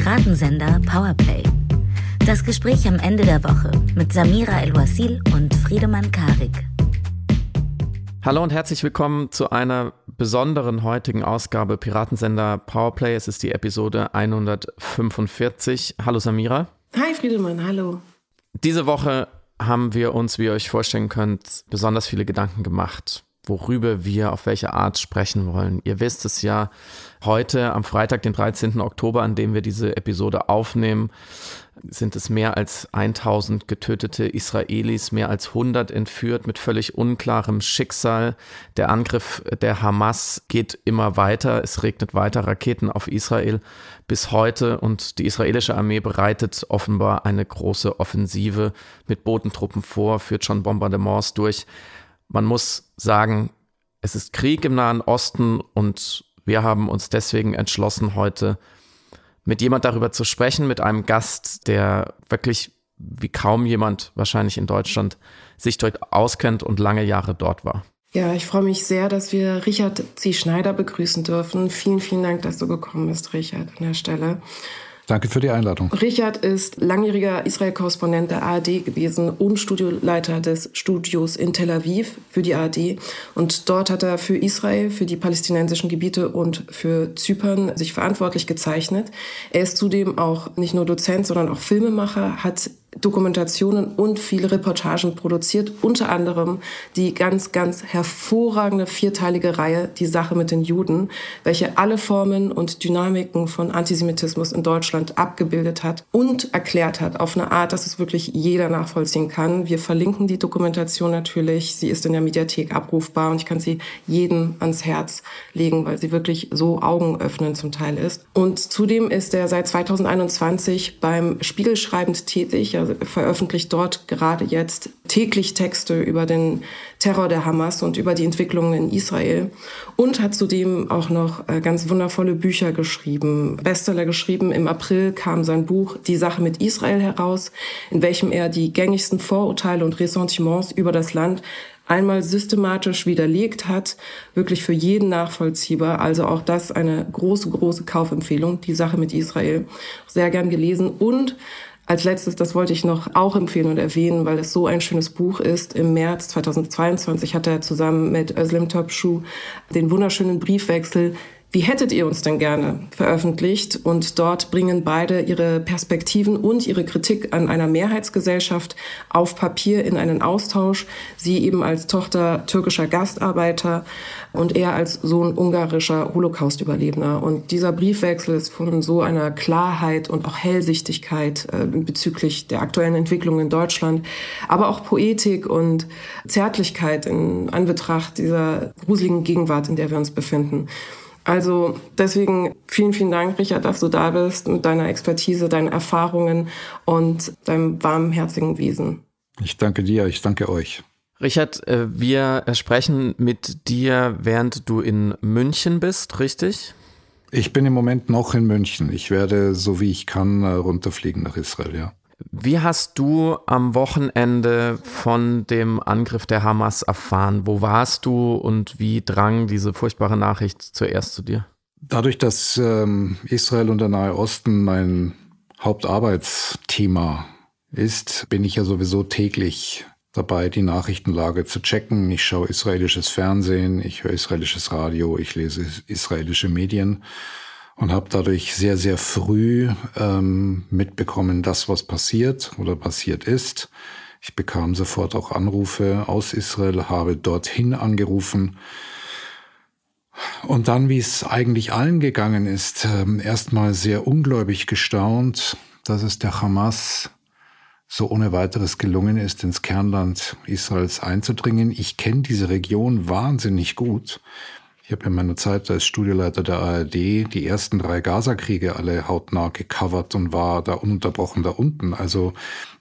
Piratensender Powerplay. Das Gespräch am Ende der Woche mit Samira El-Wasil und Friedemann Karik. Hallo und herzlich willkommen zu einer besonderen heutigen Ausgabe Piratensender Powerplay. Es ist die Episode 145. Hallo Samira. Hi Friedemann, hallo. Diese Woche haben wir uns, wie ihr euch vorstellen könnt, besonders viele Gedanken gemacht worüber wir auf welche Art sprechen wollen. Ihr wisst es ja, heute am Freitag, den 13. Oktober, an dem wir diese Episode aufnehmen, sind es mehr als 1000 getötete Israelis, mehr als 100 entführt mit völlig unklarem Schicksal. Der Angriff der Hamas geht immer weiter. Es regnet weiter Raketen auf Israel bis heute und die israelische Armee bereitet offenbar eine große Offensive mit Bodentruppen vor, führt schon Bombardements durch. Man muss sagen, es ist Krieg im Nahen Osten und wir haben uns deswegen entschlossen, heute mit jemand darüber zu sprechen, mit einem Gast, der wirklich wie kaum jemand wahrscheinlich in Deutschland sich dort auskennt und lange Jahre dort war. Ja, ich freue mich sehr, dass wir Richard C. Schneider begrüßen dürfen. Vielen, vielen Dank, dass du gekommen bist, Richard, an der Stelle. Danke für die Einladung. Richard ist langjähriger Israel-Korrespondent der ARD gewesen und Studioleiter des Studios in Tel Aviv für die ARD. Und dort hat er für Israel, für die palästinensischen Gebiete und für Zypern sich verantwortlich gezeichnet. Er ist zudem auch nicht nur Dozent, sondern auch Filmemacher, hat Dokumentationen und viele Reportagen produziert, unter anderem die ganz, ganz hervorragende vierteilige Reihe Die Sache mit den Juden, welche alle Formen und Dynamiken von Antisemitismus in Deutschland abgebildet hat und erklärt hat auf eine Art, dass es wirklich jeder nachvollziehen kann. Wir verlinken die Dokumentation natürlich. Sie ist in der Mediathek abrufbar und ich kann sie jedem ans Herz legen, weil sie wirklich so augenöffnend zum Teil ist. Und zudem ist er seit 2021 beim Spiegelschreibend tätig er veröffentlicht dort gerade jetzt täglich Texte über den Terror der Hamas und über die Entwicklungen in Israel und hat zudem auch noch äh, ganz wundervolle Bücher geschrieben, Bestseller geschrieben. Im April kam sein Buch Die Sache mit Israel heraus, in welchem er die gängigsten Vorurteile und Ressentiments über das Land einmal systematisch widerlegt hat, wirklich für jeden nachvollziehbar. Also auch das eine große, große Kaufempfehlung, die Sache mit Israel. Sehr gern gelesen und als letztes, das wollte ich noch auch empfehlen und erwähnen, weil es so ein schönes Buch ist. Im März 2022 hat er zusammen mit Özlem Topschuh den wunderschönen Briefwechsel wie hättet ihr uns denn gerne veröffentlicht? Und dort bringen beide ihre Perspektiven und ihre Kritik an einer Mehrheitsgesellschaft auf Papier in einen Austausch. Sie eben als Tochter türkischer Gastarbeiter und er als Sohn ungarischer Holocaust-Überlebender. Und dieser Briefwechsel ist von so einer Klarheit und auch Hellsichtigkeit äh, bezüglich der aktuellen Entwicklung in Deutschland, aber auch Poetik und Zärtlichkeit in Anbetracht dieser gruseligen Gegenwart, in der wir uns befinden. Also deswegen vielen, vielen Dank, Richard, dass du da bist mit deiner Expertise, deinen Erfahrungen und deinem warmherzigen Wesen. Ich danke dir, ich danke euch. Richard, äh, wir sprechen mit dir, während du in München bist, richtig? Ich bin im Moment noch in München. Ich werde, so wie ich kann, äh, runterfliegen nach Israel, ja. Wie hast du am Wochenende von dem Angriff der Hamas erfahren? Wo warst du und wie drang diese furchtbare Nachricht zuerst zu dir? Dadurch, dass ähm, Israel und der Nahe Osten mein Hauptarbeitsthema ist, bin ich ja sowieso täglich dabei, die Nachrichtenlage zu checken. Ich schaue israelisches Fernsehen, ich höre israelisches Radio, ich lese israelische Medien und habe dadurch sehr, sehr früh ähm, mitbekommen, das, was passiert oder passiert ist. Ich bekam sofort auch Anrufe aus Israel, habe dorthin angerufen. Und dann, wie es eigentlich allen gegangen ist, ähm, erstmal sehr ungläubig gestaunt, dass es der Hamas so ohne weiteres gelungen ist, ins Kernland Israels einzudringen. Ich kenne diese Region wahnsinnig gut. Ich habe in meiner Zeit als Studioleiter der ARD die ersten drei Gaza-Kriege alle hautnah gecovert und war da ununterbrochen da unten. Also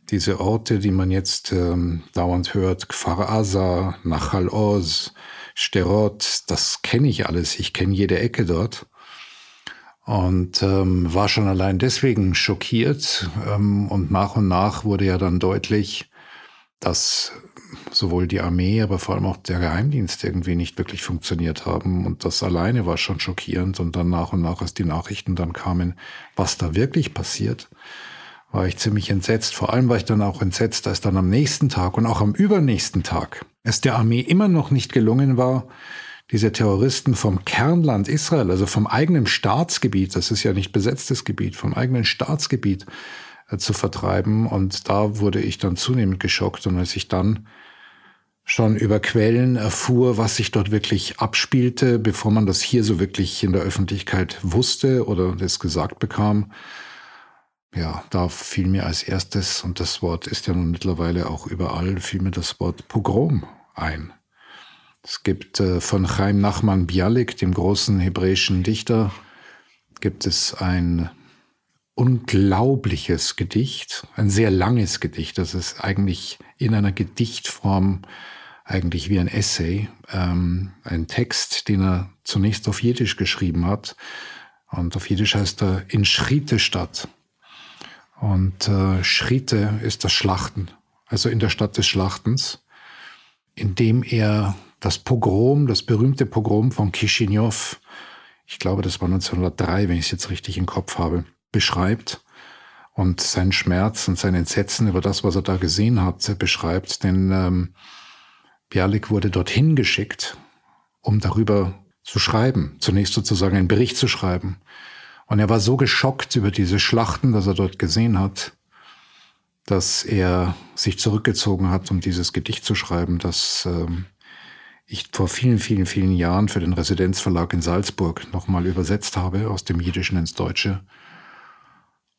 diese Orte, die man jetzt ähm, dauernd hört, Kfar Aza, Nachal Oz, Sterot, das kenne ich alles. Ich kenne jede Ecke dort. Und ähm, war schon allein deswegen schockiert. Ähm, und nach und nach wurde ja dann deutlich, dass sowohl die Armee, aber vor allem auch der Geheimdienst irgendwie nicht wirklich funktioniert haben. Und das alleine war schon schockierend. Und dann nach und nach, als die Nachrichten dann kamen, was da wirklich passiert, war ich ziemlich entsetzt. Vor allem war ich dann auch entsetzt, als dann am nächsten Tag und auch am übernächsten Tag es der Armee immer noch nicht gelungen war, diese Terroristen vom Kernland Israel, also vom eigenen Staatsgebiet, das ist ja nicht besetztes Gebiet, vom eigenen Staatsgebiet äh, zu vertreiben. Und da wurde ich dann zunehmend geschockt. Und als ich dann schon über Quellen erfuhr, was sich dort wirklich abspielte, bevor man das hier so wirklich in der Öffentlichkeit wusste oder das gesagt bekam, ja, da fiel mir als erstes, und das Wort ist ja nun mittlerweile auch überall, fiel mir das Wort Pogrom ein. Es gibt äh, von Chaim Nachman Bialik, dem großen hebräischen Dichter, gibt es ein unglaubliches Gedicht, ein sehr langes Gedicht. Das ist eigentlich in einer Gedichtform eigentlich wie ein Essay, ähm, ein Text, den er zunächst auf Jiddisch geschrieben hat. Und auf Jiddisch heißt er in Schritte statt. Und äh, Schritte ist das Schlachten, also in der Stadt des Schlachtens, indem er das Pogrom, das berühmte Pogrom von Kishinev, ich glaube, das war 1903, wenn ich es jetzt richtig im Kopf habe, beschreibt und seinen Schmerz und sein Entsetzen über das, was er da gesehen hat, beschreibt. Denn ähm, Bialik wurde dorthin geschickt, um darüber zu schreiben, zunächst sozusagen einen Bericht zu schreiben. Und er war so geschockt über diese Schlachten, dass er dort gesehen hat, dass er sich zurückgezogen hat, um dieses Gedicht zu schreiben, dass ähm, ich vor vielen, vielen, vielen Jahren für den Residenzverlag in Salzburg nochmal übersetzt habe aus dem Jiddischen ins Deutsche.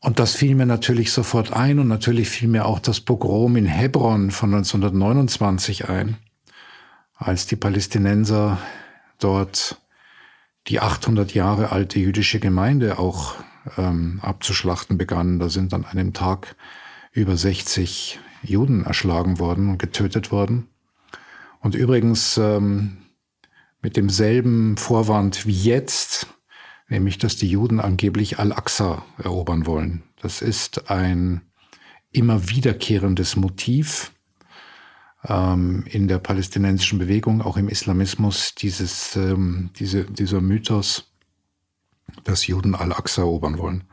Und das fiel mir natürlich sofort ein und natürlich fiel mir auch das Pogrom in Hebron von 1929 ein, als die Palästinenser dort die 800 Jahre alte jüdische Gemeinde auch ähm, abzuschlachten begannen. Da sind an einem Tag über 60 Juden erschlagen worden und getötet worden. Und übrigens ähm, mit demselben Vorwand wie jetzt, nämlich dass die Juden angeblich Al-Aqsa erobern wollen. Das ist ein immer wiederkehrendes Motiv ähm, in der palästinensischen Bewegung, auch im Islamismus, dieses, ähm, diese, dieser Mythos, dass Juden Al-Aqsa erobern wollen.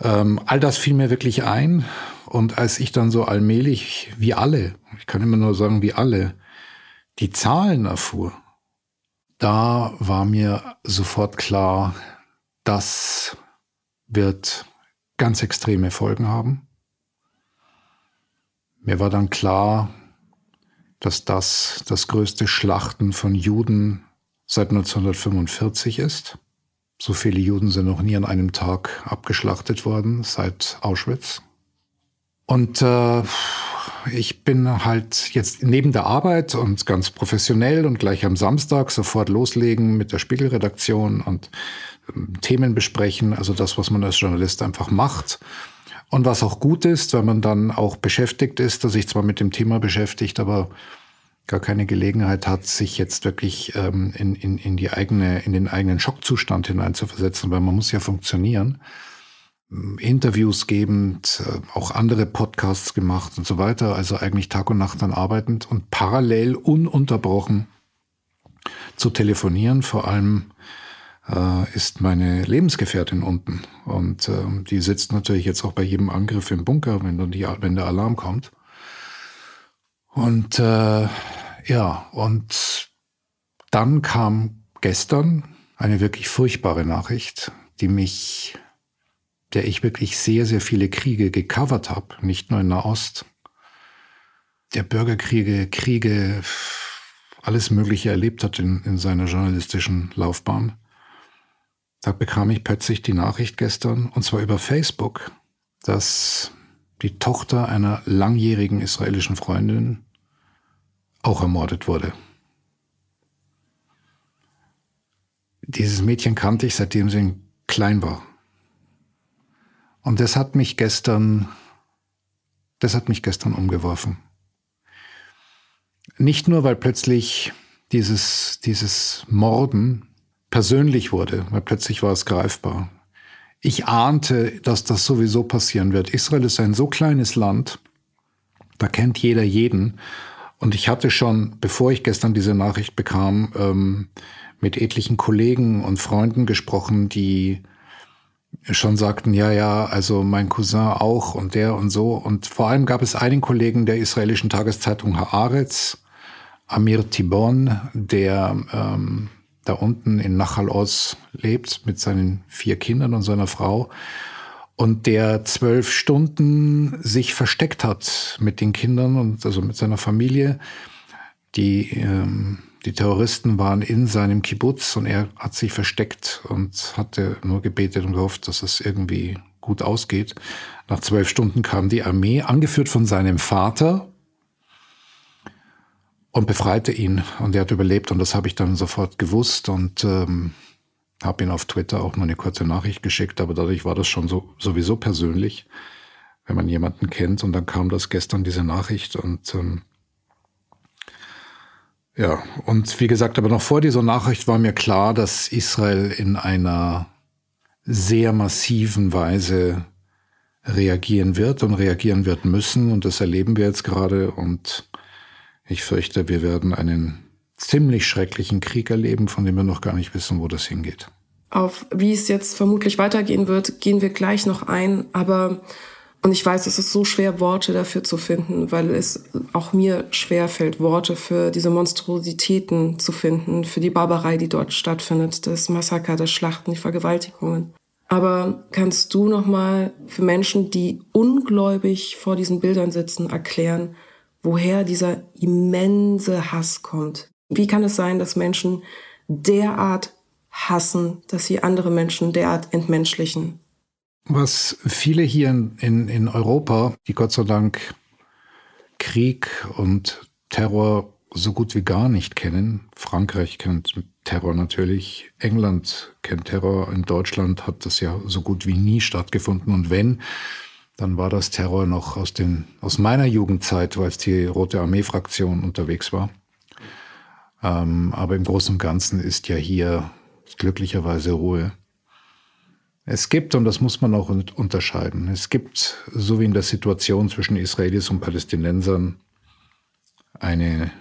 Ähm, all das fiel mir wirklich ein. Und als ich dann so allmählich, wie alle, ich kann immer nur sagen, wie alle, die Zahlen erfuhr, da war mir sofort klar, das wird ganz extreme Folgen haben. Mir war dann klar, dass das das größte Schlachten von Juden seit 1945 ist. So viele Juden sind noch nie an einem Tag abgeschlachtet worden seit Auschwitz. Und äh, ich bin halt jetzt neben der Arbeit und ganz professionell und gleich am Samstag sofort loslegen mit der Spiegelredaktion und ähm, Themen besprechen, also das, was man als Journalist einfach macht. Und was auch gut ist, wenn man dann auch beschäftigt ist, dass sich zwar mit dem Thema beschäftigt, aber gar keine Gelegenheit hat, sich jetzt wirklich ähm, in, in, in, die eigene, in den eigenen Schockzustand hineinzuversetzen, weil man muss ja funktionieren. Interviews gebend, äh, auch andere Podcasts gemacht und so weiter. Also eigentlich Tag und Nacht dann arbeitend und parallel ununterbrochen zu telefonieren. Vor allem äh, ist meine Lebensgefährtin unten und äh, die sitzt natürlich jetzt auch bei jedem Angriff im Bunker, wenn dann die, wenn der Alarm kommt. Und äh, ja, und dann kam gestern eine wirklich furchtbare Nachricht, die mich der ich wirklich sehr, sehr viele Kriege gecovert habe, nicht nur in Nahost, der Bürgerkriege, Kriege, alles Mögliche erlebt hat in, in seiner journalistischen Laufbahn. Da bekam ich plötzlich die Nachricht gestern, und zwar über Facebook, dass die Tochter einer langjährigen israelischen Freundin auch ermordet wurde. Dieses Mädchen kannte ich, seitdem sie klein war. Und das hat mich gestern, das hat mich gestern umgeworfen. Nicht nur, weil plötzlich dieses, dieses Morden persönlich wurde, weil plötzlich war es greifbar. Ich ahnte, dass das sowieso passieren wird. Israel ist ein so kleines Land, da kennt jeder jeden. Und ich hatte schon, bevor ich gestern diese Nachricht bekam, ähm, mit etlichen Kollegen und Freunden gesprochen, die schon sagten, ja, ja, also mein Cousin auch und der und so. Und vor allem gab es einen Kollegen der israelischen Tageszeitung Haaretz, Amir Tibon, der ähm, da unten in Nachal Oz lebt mit seinen vier Kindern und seiner Frau und der zwölf Stunden sich versteckt hat mit den Kindern und also mit seiner Familie. Die, ähm, die Terroristen waren in seinem Kibbutz und er hat sich versteckt und hatte nur gebetet und gehofft, dass es irgendwie gut ausgeht. Nach zwölf Stunden kam die Armee, angeführt von seinem Vater, und befreite ihn. Und er hat überlebt und das habe ich dann sofort gewusst und ähm, habe ihn auf Twitter auch nur eine kurze Nachricht geschickt, aber dadurch war das schon so sowieso persönlich, wenn man jemanden kennt. Und dann kam das gestern diese Nachricht und ähm, ja, und wie gesagt, aber noch vor dieser Nachricht war mir klar, dass Israel in einer sehr massiven Weise reagieren wird und reagieren wird müssen. Und das erleben wir jetzt gerade. Und ich fürchte, wir werden einen ziemlich schrecklichen Krieg erleben, von dem wir noch gar nicht wissen, wo das hingeht. Auf wie es jetzt vermutlich weitergehen wird, gehen wir gleich noch ein. Aber, und ich weiß, es ist so schwer, Worte dafür zu finden, weil es auch mir schwer fällt, Worte für diese Monstrositäten zu finden, für die Barbarei, die dort stattfindet, das Massaker, das Schlachten, die Vergewaltigungen. Aber kannst du noch mal für Menschen, die ungläubig vor diesen Bildern sitzen, erklären, woher dieser immense Hass kommt. Wie kann es sein, dass Menschen derart hassen, dass sie andere Menschen derart entmenschlichen? Was viele hier in, in, Europa, die Gott sei Dank Krieg und Terror so gut wie gar nicht kennen. Frankreich kennt Terror natürlich, England kennt Terror, in Deutschland hat das ja so gut wie nie stattgefunden. Und wenn, dann war das Terror noch aus, den, aus meiner Jugendzeit, als die Rote Armee-Fraktion unterwegs war. Ähm, aber im Großen und Ganzen ist ja hier glücklicherweise Ruhe. Es gibt, und das muss man auch unterscheiden, es gibt, so wie in der Situation zwischen Israelis und Palästinensern, eine,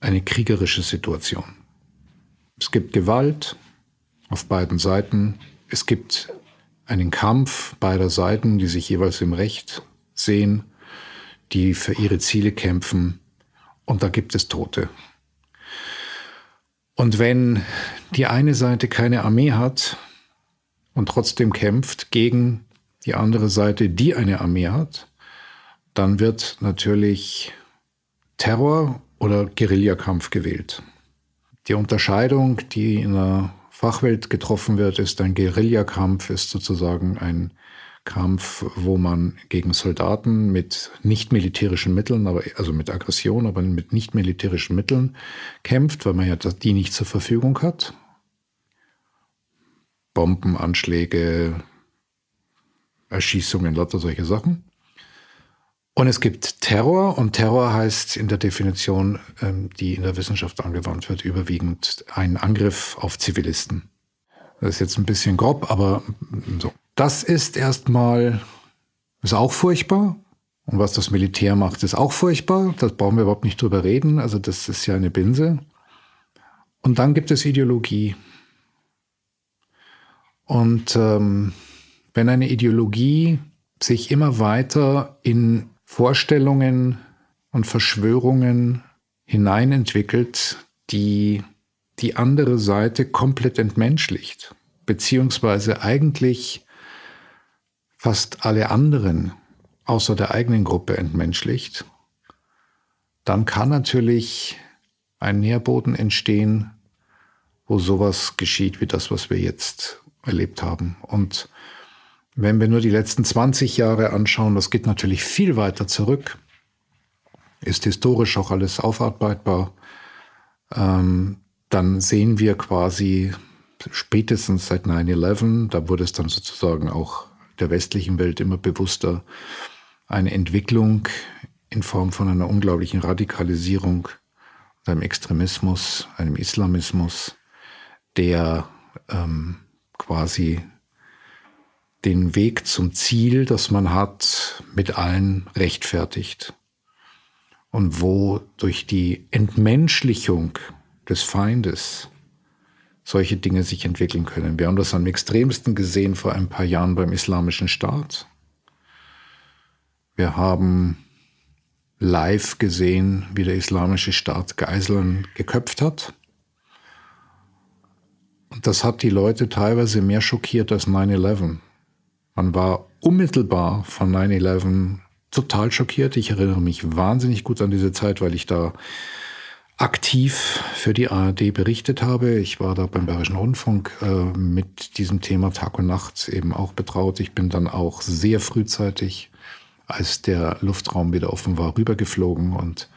eine kriegerische Situation. Es gibt Gewalt auf beiden Seiten. Es gibt einen Kampf beider Seiten, die sich jeweils im Recht sehen, die für ihre Ziele kämpfen. Und da gibt es Tote. Und wenn die eine Seite keine Armee hat und trotzdem kämpft gegen die andere Seite, die eine Armee hat, dann wird natürlich Terror oder Guerillakampf gewählt. Die Unterscheidung, die in der Fachwelt getroffen wird, ist ein Guerillakampf, ist sozusagen ein Kampf, wo man gegen Soldaten mit nicht militärischen Mitteln, aber also mit Aggression, aber mit nicht militärischen Mitteln kämpft, weil man ja die nicht zur Verfügung hat. Bombenanschläge, Erschießungen, lauter solche Sachen. Und es gibt Terror und Terror heißt in der Definition, ähm, die in der Wissenschaft angewandt wird, überwiegend ein Angriff auf Zivilisten. Das ist jetzt ein bisschen grob, aber so. Das ist erstmal, ist auch furchtbar. Und was das Militär macht, ist auch furchtbar. Das brauchen wir überhaupt nicht drüber reden. Also das ist ja eine Binse. Und dann gibt es Ideologie. Und ähm, wenn eine Ideologie sich immer weiter in Vorstellungen und Verschwörungen hineinentwickelt, die die andere Seite komplett entmenschlicht, beziehungsweise eigentlich fast alle anderen außer der eigenen Gruppe entmenschlicht, dann kann natürlich ein Nährboden entstehen, wo sowas geschieht wie das, was wir jetzt erlebt haben. Und wenn wir nur die letzten 20 Jahre anschauen, das geht natürlich viel weiter zurück, ist historisch auch alles aufarbeitbar, ähm, dann sehen wir quasi spätestens seit 9-11, da wurde es dann sozusagen auch der westlichen Welt immer bewusster, eine Entwicklung in Form von einer unglaublichen Radikalisierung, einem Extremismus, einem Islamismus, der ähm, quasi den Weg zum Ziel, das man hat, mit allen rechtfertigt. und wo durch die Entmenschlichung des Feindes solche Dinge sich entwickeln können. Wir haben das am extremsten gesehen vor ein paar Jahren beim Islamischen Staat. Wir haben live gesehen, wie der Islamische Staat Geiseln geköpft hat. Und das hat die Leute teilweise mehr schockiert als 9-11. Man war unmittelbar von 9-11 total schockiert. Ich erinnere mich wahnsinnig gut an diese Zeit, weil ich da aktiv für die ARD berichtet habe. Ich war da beim Bayerischen Rundfunk äh, mit diesem Thema Tag und Nacht eben auch betraut. Ich bin dann auch sehr frühzeitig, als der Luftraum wieder offen war, rübergeflogen und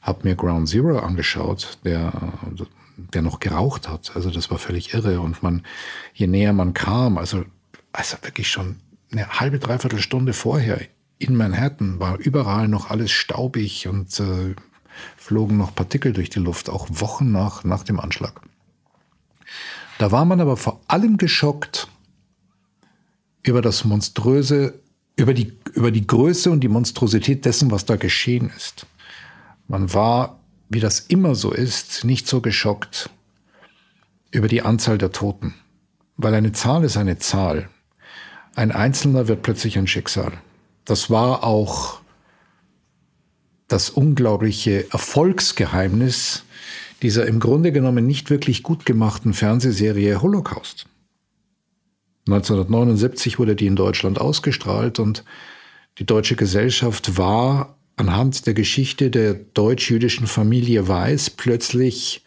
habe mir Ground Zero angeschaut, der, der noch geraucht hat. Also das war völlig irre. Und man, je näher man kam, also, also wirklich schon eine halbe, dreiviertel Stunde vorher in Manhattan war überall noch alles staubig und äh, flogen noch Partikel durch die Luft, auch Wochen nach, nach dem Anschlag. Da war man aber vor allem geschockt über das monströse, über die, über die Größe und die Monstrosität dessen, was da geschehen ist. Man war, wie das immer so ist, nicht so geschockt über die Anzahl der Toten. Weil eine Zahl ist eine Zahl. Ein Einzelner wird plötzlich ein Schicksal. Das war auch das unglaubliche Erfolgsgeheimnis dieser im Grunde genommen nicht wirklich gut gemachten Fernsehserie Holocaust. 1979 wurde die in Deutschland ausgestrahlt und die deutsche Gesellschaft war anhand der Geschichte der deutsch-jüdischen Familie Weiß plötzlich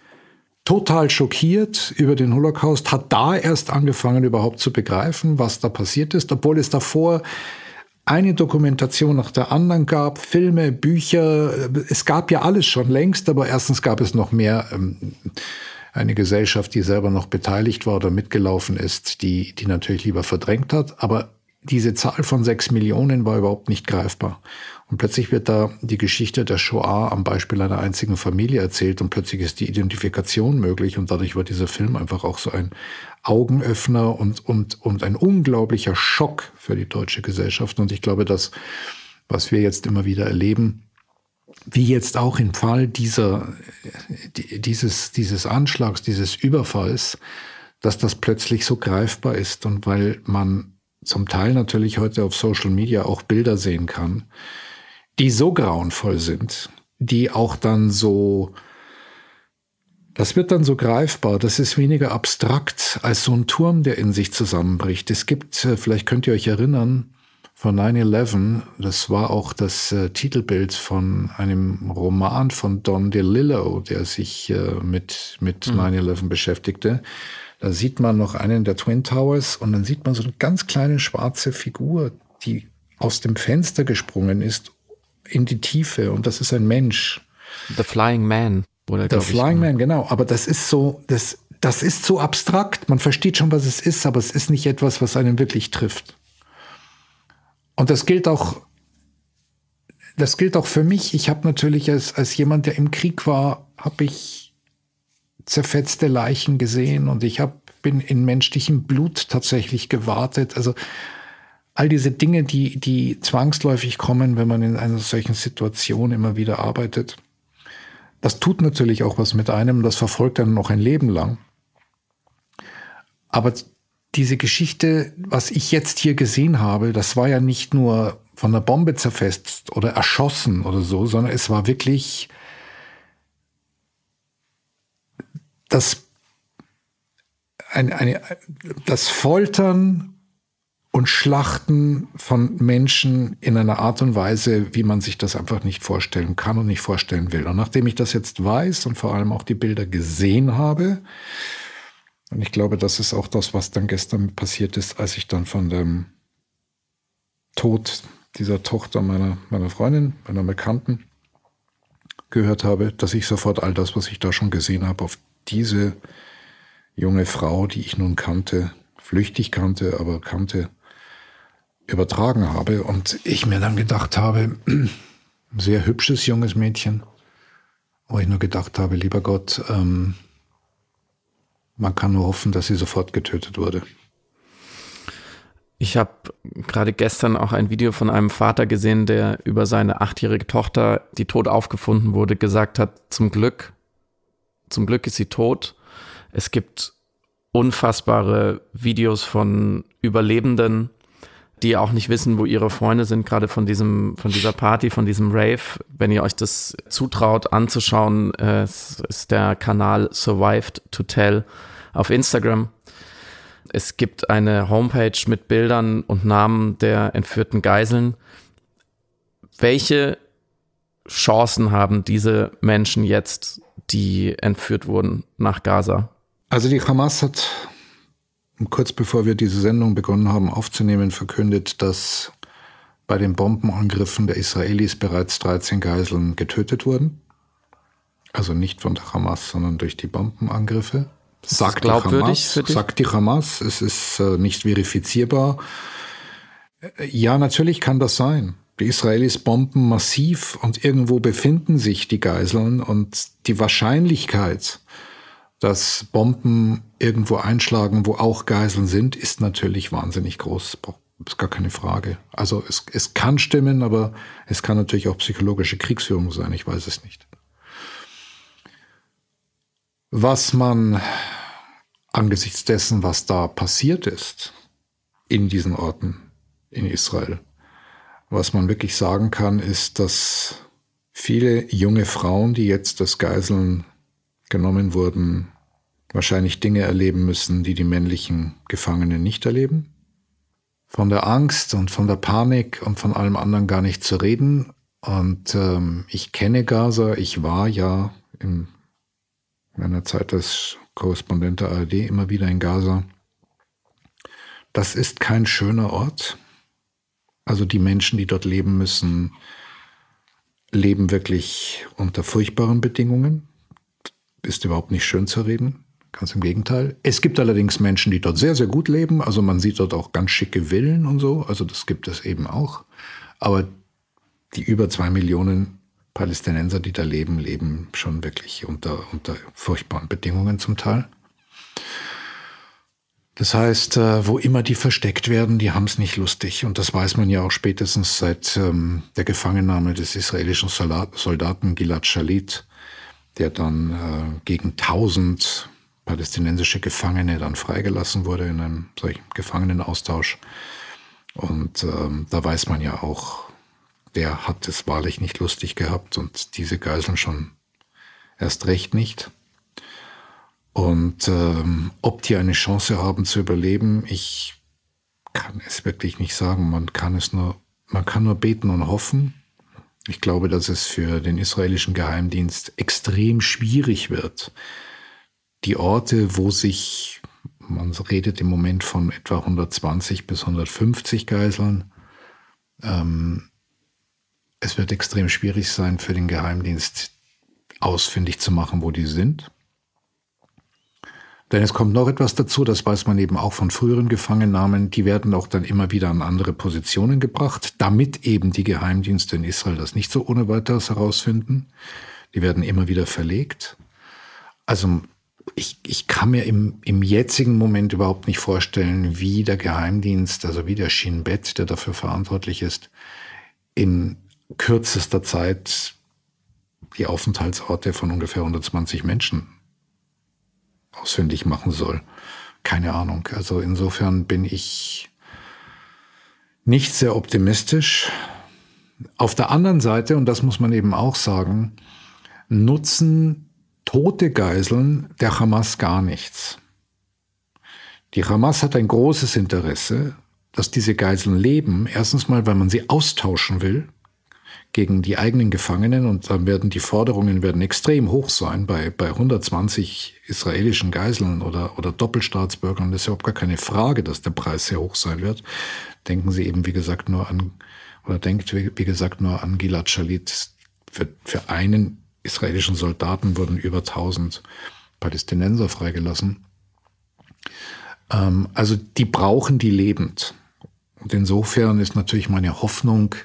total schockiert über den Holocaust, hat da erst angefangen überhaupt zu begreifen, was da passiert ist, obwohl es davor eine Dokumentation nach der anderen gab, Filme, Bücher, es gab ja alles schon längst, aber erstens gab es noch mehr ähm, eine Gesellschaft, die selber noch beteiligt war oder mitgelaufen ist, die, die natürlich lieber verdrängt hat. Aber diese Zahl von sechs Millionen war überhaupt nicht greifbar. Und plötzlich wird da die Geschichte der Shoah am Beispiel einer einzigen Familie erzählt und plötzlich ist die Identifikation möglich und dadurch war dieser Film einfach auch so ein Augenöffner und, und, und ein unglaublicher Schock für die deutsche Gesellschaft. Und ich glaube, dass, was wir jetzt immer wieder erleben, wie jetzt auch im Fall dieser, dieses, dieses Anschlags, dieses Überfalls, dass das plötzlich so greifbar ist und weil man zum Teil natürlich heute auf Social Media auch Bilder sehen kann, die so grauenvoll sind, die auch dann so, das wird dann so greifbar, das ist weniger abstrakt als so ein Turm, der in sich zusammenbricht. Es gibt, äh, vielleicht könnt ihr euch erinnern, von 9-11, das war auch das äh, Titelbild von einem Roman von Don DeLillo, der sich äh, mit, mit mhm. 9-11 beschäftigte. Da sieht man noch einen der Twin Towers und dann sieht man so eine ganz kleine schwarze Figur, die aus dem Fenster gesprungen ist in die Tiefe und das ist ein Mensch. The Flying Man. Oder, The Flying ich, Man, genau. Aber das ist so, das, das ist so abstrakt. Man versteht schon, was es ist, aber es ist nicht etwas, was einen wirklich trifft. Und das gilt auch, das gilt auch für mich. Ich habe natürlich als, als jemand, der im Krieg war, habe ich zerfetzte Leichen gesehen und ich hab, bin in menschlichem Blut tatsächlich gewartet. Also all diese Dinge, die, die zwangsläufig kommen, wenn man in einer solchen Situation immer wieder arbeitet. Das tut natürlich auch was mit einem, das verfolgt einen noch ein Leben lang. Aber diese Geschichte, was ich jetzt hier gesehen habe, das war ja nicht nur von einer Bombe zerfetzt oder erschossen oder so, sondern es war wirklich das, eine, eine, das Foltern und Schlachten von Menschen in einer Art und Weise, wie man sich das einfach nicht vorstellen kann und nicht vorstellen will. Und nachdem ich das jetzt weiß und vor allem auch die Bilder gesehen habe, und ich glaube, das ist auch das, was dann gestern passiert ist, als ich dann von dem Tod dieser Tochter meiner, meiner Freundin, meiner Bekannten, gehört habe, dass ich sofort all das, was ich da schon gesehen habe, auf diese junge Frau, die ich nun kannte, flüchtig kannte, aber kannte, übertragen habe und ich mir dann gedacht habe, sehr hübsches junges Mädchen, wo ich nur gedacht habe, lieber Gott, ähm, man kann nur hoffen, dass sie sofort getötet wurde. Ich habe gerade gestern auch ein Video von einem Vater gesehen, der über seine achtjährige Tochter, die tot aufgefunden wurde, gesagt hat, zum Glück, zum Glück ist sie tot. Es gibt unfassbare Videos von Überlebenden, die auch nicht wissen, wo ihre Freunde sind, gerade von diesem, von dieser Party, von diesem Rave. Wenn ihr euch das zutraut anzuschauen, äh, ist der Kanal Survived to Tell auf Instagram. Es gibt eine Homepage mit Bildern und Namen der entführten Geiseln. Welche Chancen haben diese Menschen jetzt, die entführt wurden nach Gaza? Also die Hamas hat kurz bevor wir diese Sendung begonnen haben aufzunehmen, verkündet, dass bei den Bombenangriffen der Israelis bereits 13 Geiseln getötet wurden. Also nicht von der Hamas, sondern durch die Bombenangriffe. Sagt die Hamas, Sagt die Hamas, es ist äh, nicht verifizierbar. Äh, ja, natürlich kann das sein. Die Israelis bomben massiv und irgendwo befinden sich die Geiseln und die Wahrscheinlichkeit, dass Bomben irgendwo einschlagen, wo auch Geiseln sind, ist natürlich wahnsinnig groß. Ist gar keine Frage. Also es, es kann stimmen, aber es kann natürlich auch psychologische Kriegsführung sein. Ich weiß es nicht. Was man angesichts dessen, was da passiert ist in diesen Orten in Israel, was man wirklich sagen kann, ist, dass viele junge Frauen, die jetzt als Geiseln genommen wurden, wahrscheinlich Dinge erleben müssen, die die männlichen Gefangenen nicht erleben. Von der Angst und von der Panik und von allem anderen gar nicht zu reden. Und ähm, ich kenne Gaza, ich war ja in meiner Zeit als Korrespondent der ARD immer wieder in Gaza. Das ist kein schöner Ort. Also die Menschen, die dort leben müssen, leben wirklich unter furchtbaren Bedingungen. Ist überhaupt nicht schön zu reden. Ganz im Gegenteil. Es gibt allerdings Menschen, die dort sehr, sehr gut leben. Also man sieht dort auch ganz schicke Villen und so. Also das gibt es eben auch. Aber die über zwei Millionen Palästinenser, die da leben, leben schon wirklich unter, unter furchtbaren Bedingungen zum Teil. Das heißt, äh, wo immer die versteckt werden, die haben es nicht lustig. Und das weiß man ja auch spätestens seit ähm, der Gefangennahme des israelischen Soldaten Gilad Shalit, der dann äh, gegen 1000 palästinensische Gefangene dann freigelassen wurde in einem solchen Gefangenenaustausch. Und ähm, da weiß man ja auch, der hat es wahrlich nicht lustig gehabt und diese Geiseln schon erst recht nicht. Und ähm, ob die eine Chance haben zu überleben, ich kann es wirklich nicht sagen. Man kann es nur, man kann nur beten und hoffen. Ich glaube, dass es für den israelischen Geheimdienst extrem schwierig wird, die Orte, wo sich, man redet im Moment von etwa 120 bis 150 Geiseln, ähm, es wird extrem schwierig sein für den Geheimdienst ausfindig zu machen, wo die sind. Denn es kommt noch etwas dazu, das weiß man eben auch von früheren Gefangennahmen, die werden auch dann immer wieder an andere Positionen gebracht, damit eben die Geheimdienste in Israel das nicht so ohne weiteres herausfinden. Die werden immer wieder verlegt. Also ich, ich kann mir im, im jetzigen Moment überhaupt nicht vorstellen, wie der Geheimdienst, also wie der Shin Bet, der dafür verantwortlich ist, in kürzester Zeit die Aufenthaltsorte von ungefähr 120 Menschen ausfindig machen soll. Keine Ahnung. Also insofern bin ich nicht sehr optimistisch. Auf der anderen Seite, und das muss man eben auch sagen, nutzen tote Geiseln der Hamas gar nichts. Die Hamas hat ein großes Interesse, dass diese Geiseln leben. Erstens mal, weil man sie austauschen will gegen die eigenen Gefangenen und dann werden die Forderungen werden extrem hoch sein bei, bei 120 israelischen Geiseln oder, oder Doppelstaatsbürgern. Das ist überhaupt gar keine Frage, dass der Preis sehr hoch sein wird. Denken Sie eben, wie gesagt, nur an, oder denkt, wie, wie gesagt, nur an Gilad Shalit. Für, für einen israelischen Soldaten wurden über 1000 Palästinenser freigelassen. Ähm, also die brauchen die lebend. Und insofern ist natürlich meine Hoffnung,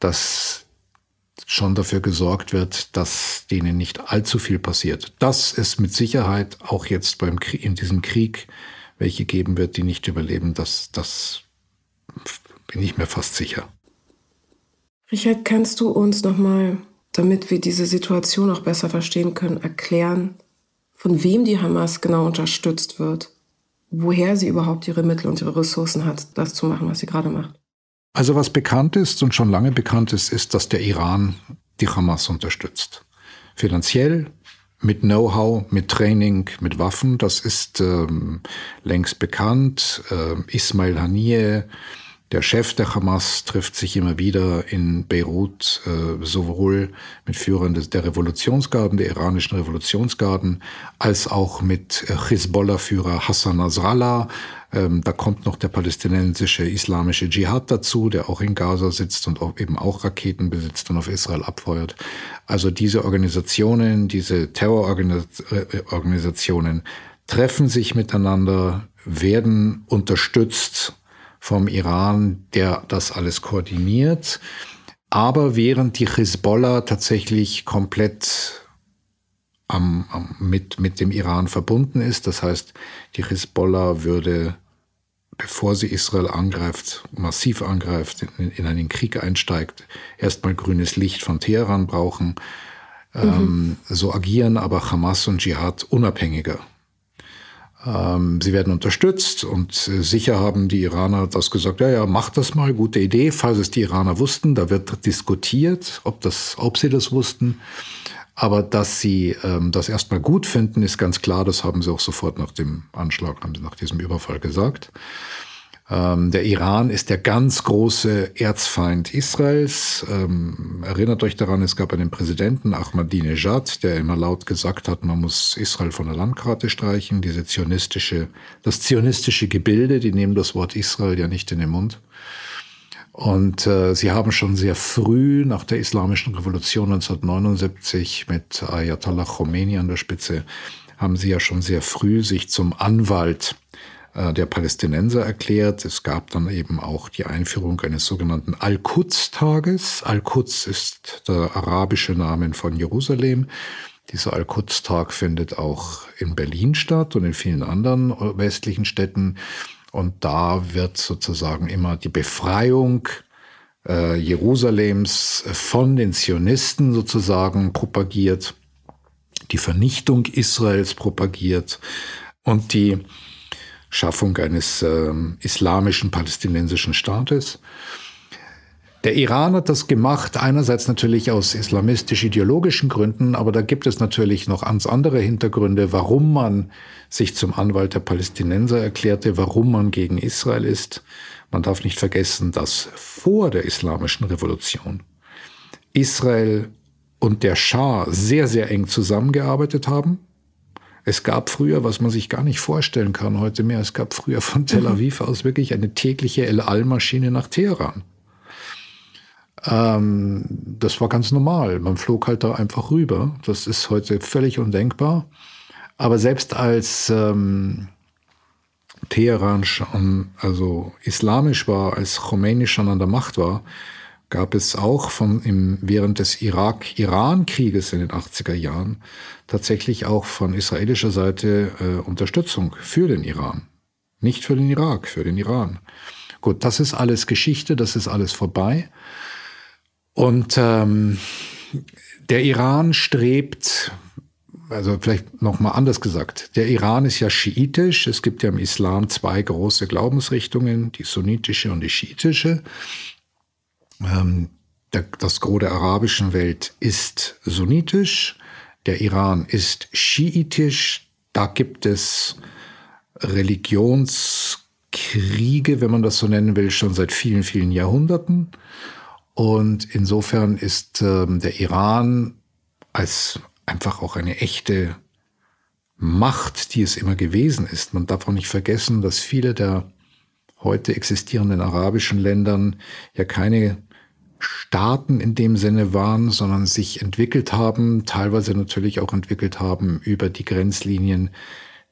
dass schon dafür gesorgt wird, dass denen nicht allzu viel passiert. Dass es mit Sicherheit auch jetzt beim Krieg, in diesem Krieg welche geben wird, die nicht überleben, das, das bin ich mir fast sicher. Richard, kannst du uns nochmal, damit wir diese Situation auch besser verstehen können, erklären, von wem die Hamas genau unterstützt wird? Woher sie überhaupt ihre Mittel und ihre Ressourcen hat, das zu machen, was sie gerade macht? Also was bekannt ist und schon lange bekannt ist, ist, dass der Iran die Hamas unterstützt. Finanziell, mit Know-how, mit Training, mit Waffen. Das ist ähm, längst bekannt. Ähm, Ismail Haniyeh, der Chef der Hamas trifft sich immer wieder in Beirut äh, sowohl mit Führern des, der Revolutionsgarden, der iranischen Revolutionsgarden, als auch mit äh, Hezbollah-Führer Hassan Nasrallah. Ähm, da kommt noch der palästinensische islamische Dschihad dazu, der auch in Gaza sitzt und auch eben auch Raketen besitzt und auf Israel abfeuert. Also diese Organisationen, diese Terrororganisationen treffen sich miteinander, werden unterstützt vom Iran, der das alles koordiniert. Aber während die Hisbollah tatsächlich komplett am, am, mit, mit dem Iran verbunden ist, das heißt, die Hisbollah würde, bevor sie Israel angreift, massiv angreift, in, in einen Krieg einsteigt, erstmal grünes Licht von Teheran brauchen. Mhm. Ähm, so agieren aber Hamas und Dschihad unabhängiger. Ähm, sie werden unterstützt und äh, sicher haben die Iraner das gesagt, ja, ja, macht das mal, gute Idee, falls es die Iraner wussten. Da wird diskutiert, ob, das, ob sie das wussten. Aber dass sie ähm, das erstmal gut finden, ist ganz klar. Das haben sie auch sofort nach dem Anschlag, haben sie nach diesem Überfall gesagt. Ähm, der Iran ist der ganz große Erzfeind Israels. Ähm, erinnert euch daran, es gab einen Präsidenten, Ahmadinejad, der immer laut gesagt hat, man muss Israel von der Landkarte streichen. Diese zionistische, das zionistische Gebilde, die nehmen das Wort Israel ja nicht in den Mund. Und äh, sie haben schon sehr früh nach der Islamischen Revolution 1979 mit Ayatollah Khomeini an der Spitze, haben sie ja schon sehr früh sich zum Anwalt äh, der Palästinenser erklärt. Es gab dann eben auch die Einführung eines sogenannten Al-Quds-Tages. Al-Quds ist der arabische Name von Jerusalem. Dieser Al-Quds-Tag findet auch in Berlin statt und in vielen anderen westlichen Städten. Und da wird sozusagen immer die Befreiung äh, Jerusalems von den Zionisten sozusagen propagiert, die Vernichtung Israels propagiert und die Schaffung eines äh, islamischen palästinensischen Staates. Der Iran hat das gemacht, einerseits natürlich aus islamistisch-ideologischen Gründen, aber da gibt es natürlich noch ganz andere Hintergründe, warum man sich zum Anwalt der Palästinenser erklärte, warum man gegen Israel ist. Man darf nicht vergessen, dass vor der islamischen Revolution Israel und der Schah sehr, sehr eng zusammengearbeitet haben. Es gab früher, was man sich gar nicht vorstellen kann heute mehr, es gab früher von Tel. Aviv aus wirklich eine tägliche El Al-Maschine nach Teheran. Ähm, das war ganz normal. Man flog halt da einfach rüber. Das ist heute völlig undenkbar. Aber selbst als ähm, Teheran schon, also islamisch war, als Khomeini schon an der Macht war, gab es auch von im, während des Irak-Iran-Krieges in den 80er Jahren tatsächlich auch von israelischer Seite äh, Unterstützung für den Iran. Nicht für den Irak, für den Iran. Gut, das ist alles Geschichte, das ist alles vorbei. Und ähm, der Iran strebt, also vielleicht nochmal anders gesagt, der Iran ist ja schiitisch. Es gibt ja im Islam zwei große Glaubensrichtungen, die sunnitische und die schiitische. Ähm, der, das Gros der arabischen Welt ist sunnitisch, der Iran ist schiitisch. Da gibt es Religionskriege, wenn man das so nennen will, schon seit vielen, vielen Jahrhunderten. Und insofern ist ähm, der Iran als einfach auch eine echte Macht, die es immer gewesen ist. Man darf auch nicht vergessen, dass viele der heute existierenden arabischen Ländern ja keine Staaten in dem Sinne waren, sondern sich entwickelt haben, teilweise natürlich auch entwickelt haben über die Grenzlinien,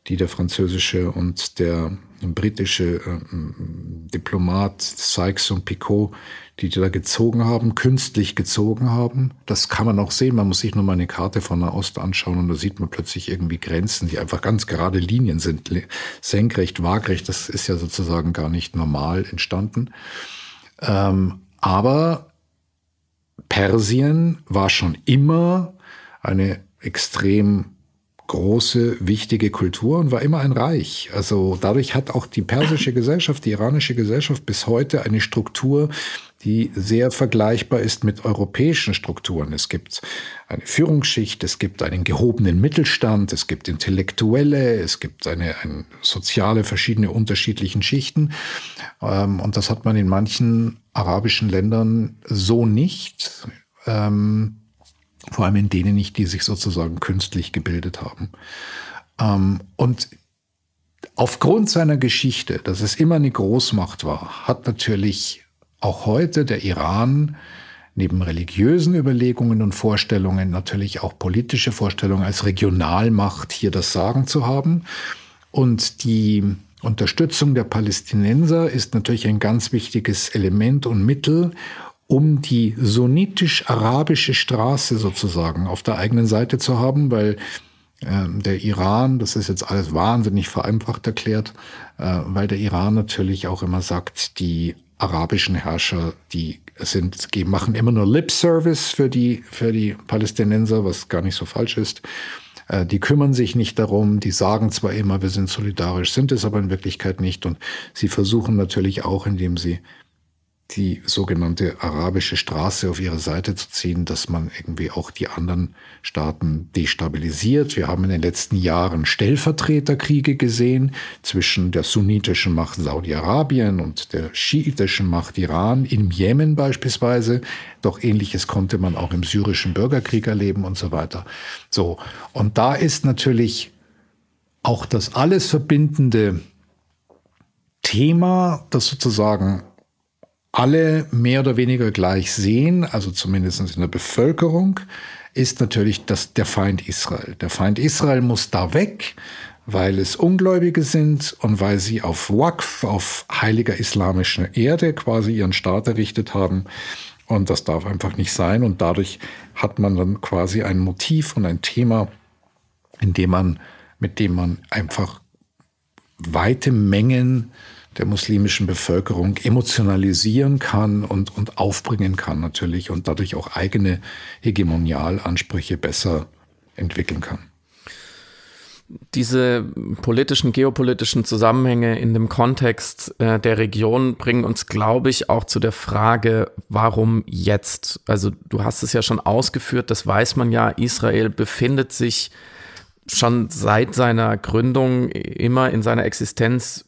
die der französische und der britische äh, Diplomat Sykes und Picot, die die da gezogen haben, künstlich gezogen haben. Das kann man auch sehen. Man muss sich nur mal eine Karte von der Ost anschauen und da sieht man plötzlich irgendwie Grenzen, die einfach ganz gerade Linien sind, senkrecht, waagrecht. Das ist ja sozusagen gar nicht normal entstanden. Ähm, aber Persien war schon immer eine extrem große, wichtige Kultur und war immer ein Reich. Also dadurch hat auch die persische Gesellschaft, die iranische Gesellschaft bis heute eine Struktur, die sehr vergleichbar ist mit europäischen Strukturen. Es gibt eine Führungsschicht, es gibt einen gehobenen Mittelstand, es gibt Intellektuelle, es gibt eine, eine soziale verschiedene unterschiedlichen Schichten. Ähm, und das hat man in manchen arabischen Ländern so nicht. Ähm, vor allem in denen nicht, die sich sozusagen künstlich gebildet haben. Ähm, und aufgrund seiner Geschichte, dass es immer eine Großmacht war, hat natürlich auch heute der Iran neben religiösen Überlegungen und Vorstellungen natürlich auch politische Vorstellungen als Regionalmacht hier das Sagen zu haben. Und die Unterstützung der Palästinenser ist natürlich ein ganz wichtiges Element und Mittel, um die sunnitisch-arabische Straße sozusagen auf der eigenen Seite zu haben, weil äh, der Iran, das ist jetzt alles wahnsinnig vereinfacht erklärt, äh, weil der Iran natürlich auch immer sagt, die arabischen Herrscher, die sind, machen immer nur Lip Service für die, für die Palästinenser, was gar nicht so falsch ist. Äh, die kümmern sich nicht darum, die sagen zwar immer, wir sind solidarisch, sind es aber in Wirklichkeit nicht. Und sie versuchen natürlich auch, indem sie die sogenannte arabische Straße auf ihre Seite zu ziehen, dass man irgendwie auch die anderen Staaten destabilisiert. Wir haben in den letzten Jahren Stellvertreterkriege gesehen zwischen der sunnitischen Macht Saudi-Arabien und der schiitischen Macht Iran, im Jemen beispielsweise. Doch ähnliches konnte man auch im syrischen Bürgerkrieg erleben und so weiter. So. Und da ist natürlich auch das alles verbindende Thema, das sozusagen alle mehr oder weniger gleich sehen, also zumindest in der Bevölkerung, ist natürlich das, der Feind Israel. Der Feind Israel muss da weg, weil es Ungläubige sind und weil sie auf Waqf, auf heiliger islamischer Erde quasi ihren Staat errichtet haben. Und das darf einfach nicht sein. Und dadurch hat man dann quasi ein Motiv und ein Thema, in dem man, mit dem man einfach weite Mengen der muslimischen Bevölkerung emotionalisieren kann und, und aufbringen kann natürlich und dadurch auch eigene Hegemonialansprüche besser entwickeln kann. Diese politischen, geopolitischen Zusammenhänge in dem Kontext äh, der Region bringen uns, glaube ich, auch zu der Frage, warum jetzt? Also du hast es ja schon ausgeführt, das weiß man ja, Israel befindet sich schon seit seiner Gründung immer in seiner Existenz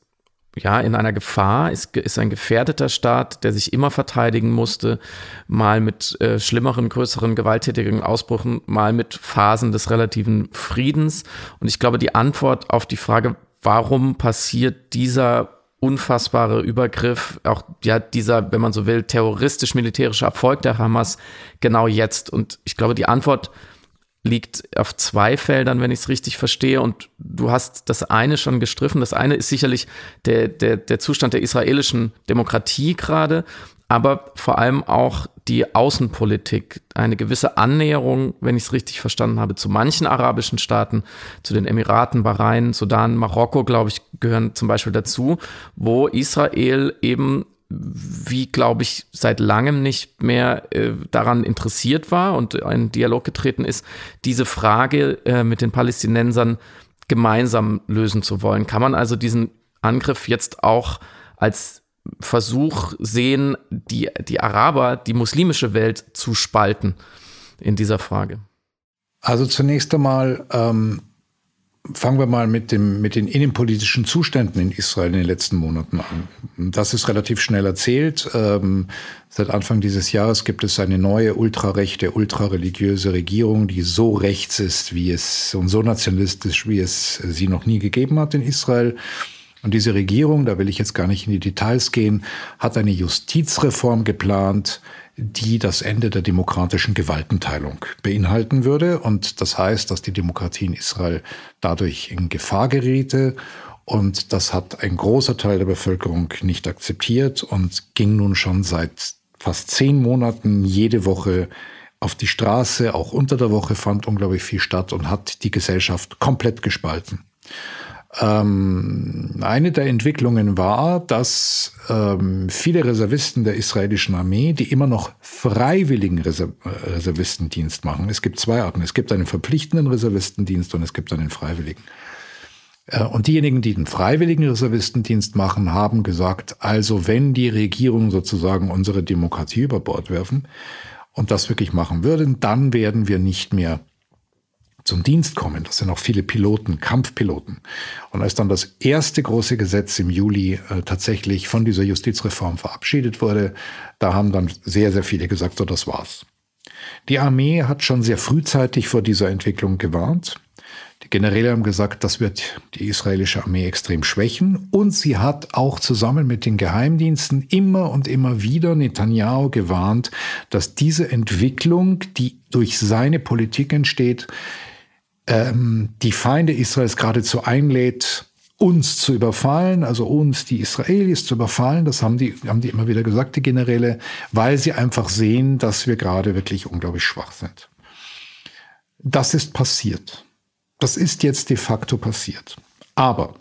ja, in einer Gefahr, ist, ist ein gefährdeter Staat, der sich immer verteidigen musste, mal mit äh, schlimmeren, größeren, gewalttätigen Ausbrüchen, mal mit Phasen des relativen Friedens. Und ich glaube, die Antwort auf die Frage, warum passiert dieser unfassbare Übergriff, auch ja dieser, wenn man so will, terroristisch-militärische Erfolg der Hamas genau jetzt. Und ich glaube, die Antwort liegt auf zwei Feldern, wenn ich es richtig verstehe. Und du hast das eine schon gestriffen. Das eine ist sicherlich der, der, der Zustand der israelischen Demokratie gerade, aber vor allem auch die Außenpolitik. Eine gewisse Annäherung, wenn ich es richtig verstanden habe, zu manchen arabischen Staaten, zu den Emiraten, Bahrain, Sudan, Marokko, glaube ich, gehören zum Beispiel dazu, wo Israel eben wie, glaube ich, seit langem nicht mehr äh, daran interessiert war und in Dialog getreten ist, diese Frage äh, mit den Palästinensern gemeinsam lösen zu wollen. Kann man also diesen Angriff jetzt auch als Versuch sehen, die, die Araber, die muslimische Welt zu spalten in dieser Frage? Also zunächst einmal ähm, Fangen wir mal mit, dem, mit den innenpolitischen Zuständen in Israel in den letzten Monaten an. Das ist relativ schnell erzählt. Ähm, seit Anfang dieses Jahres gibt es eine neue ultrarechte, ultrareligiöse Regierung, die so rechts ist, wie es und so nationalistisch, wie es sie noch nie gegeben hat in Israel. Und diese Regierung, da will ich jetzt gar nicht in die Details gehen, hat eine Justizreform geplant, die das Ende der demokratischen Gewaltenteilung beinhalten würde. Und das heißt, dass die Demokratie in Israel dadurch in Gefahr geriete Und das hat ein großer Teil der Bevölkerung nicht akzeptiert und ging nun schon seit fast zehn Monaten jede Woche auf die Straße. Auch unter der Woche fand unglaublich viel statt und hat die Gesellschaft komplett gespalten. Ähm, eine der Entwicklungen war, dass ähm, viele Reservisten der israelischen Armee, die immer noch freiwilligen Reser Reservistendienst machen, es gibt zwei Arten, es gibt einen verpflichtenden Reservistendienst und es gibt einen freiwilligen. Äh, und diejenigen, die den freiwilligen Reservistendienst machen, haben gesagt, also wenn die Regierung sozusagen unsere Demokratie über Bord werfen und das wirklich machen würden, dann werden wir nicht mehr zum Dienst kommen. Das sind auch viele Piloten, Kampfpiloten. Und als dann das erste große Gesetz im Juli äh, tatsächlich von dieser Justizreform verabschiedet wurde, da haben dann sehr, sehr viele gesagt, so das war's. Die Armee hat schon sehr frühzeitig vor dieser Entwicklung gewarnt. Die Generäle haben gesagt, das wird die israelische Armee extrem schwächen. Und sie hat auch zusammen mit den Geheimdiensten immer und immer wieder Netanyahu gewarnt, dass diese Entwicklung, die durch seine Politik entsteht, ähm, die Feinde Israels geradezu einlädt, uns zu überfallen, also uns, die Israelis, zu überfallen. Das haben die, haben die immer wieder gesagt, die Generäle, weil sie einfach sehen, dass wir gerade wirklich unglaublich schwach sind. Das ist passiert. Das ist jetzt de facto passiert. Aber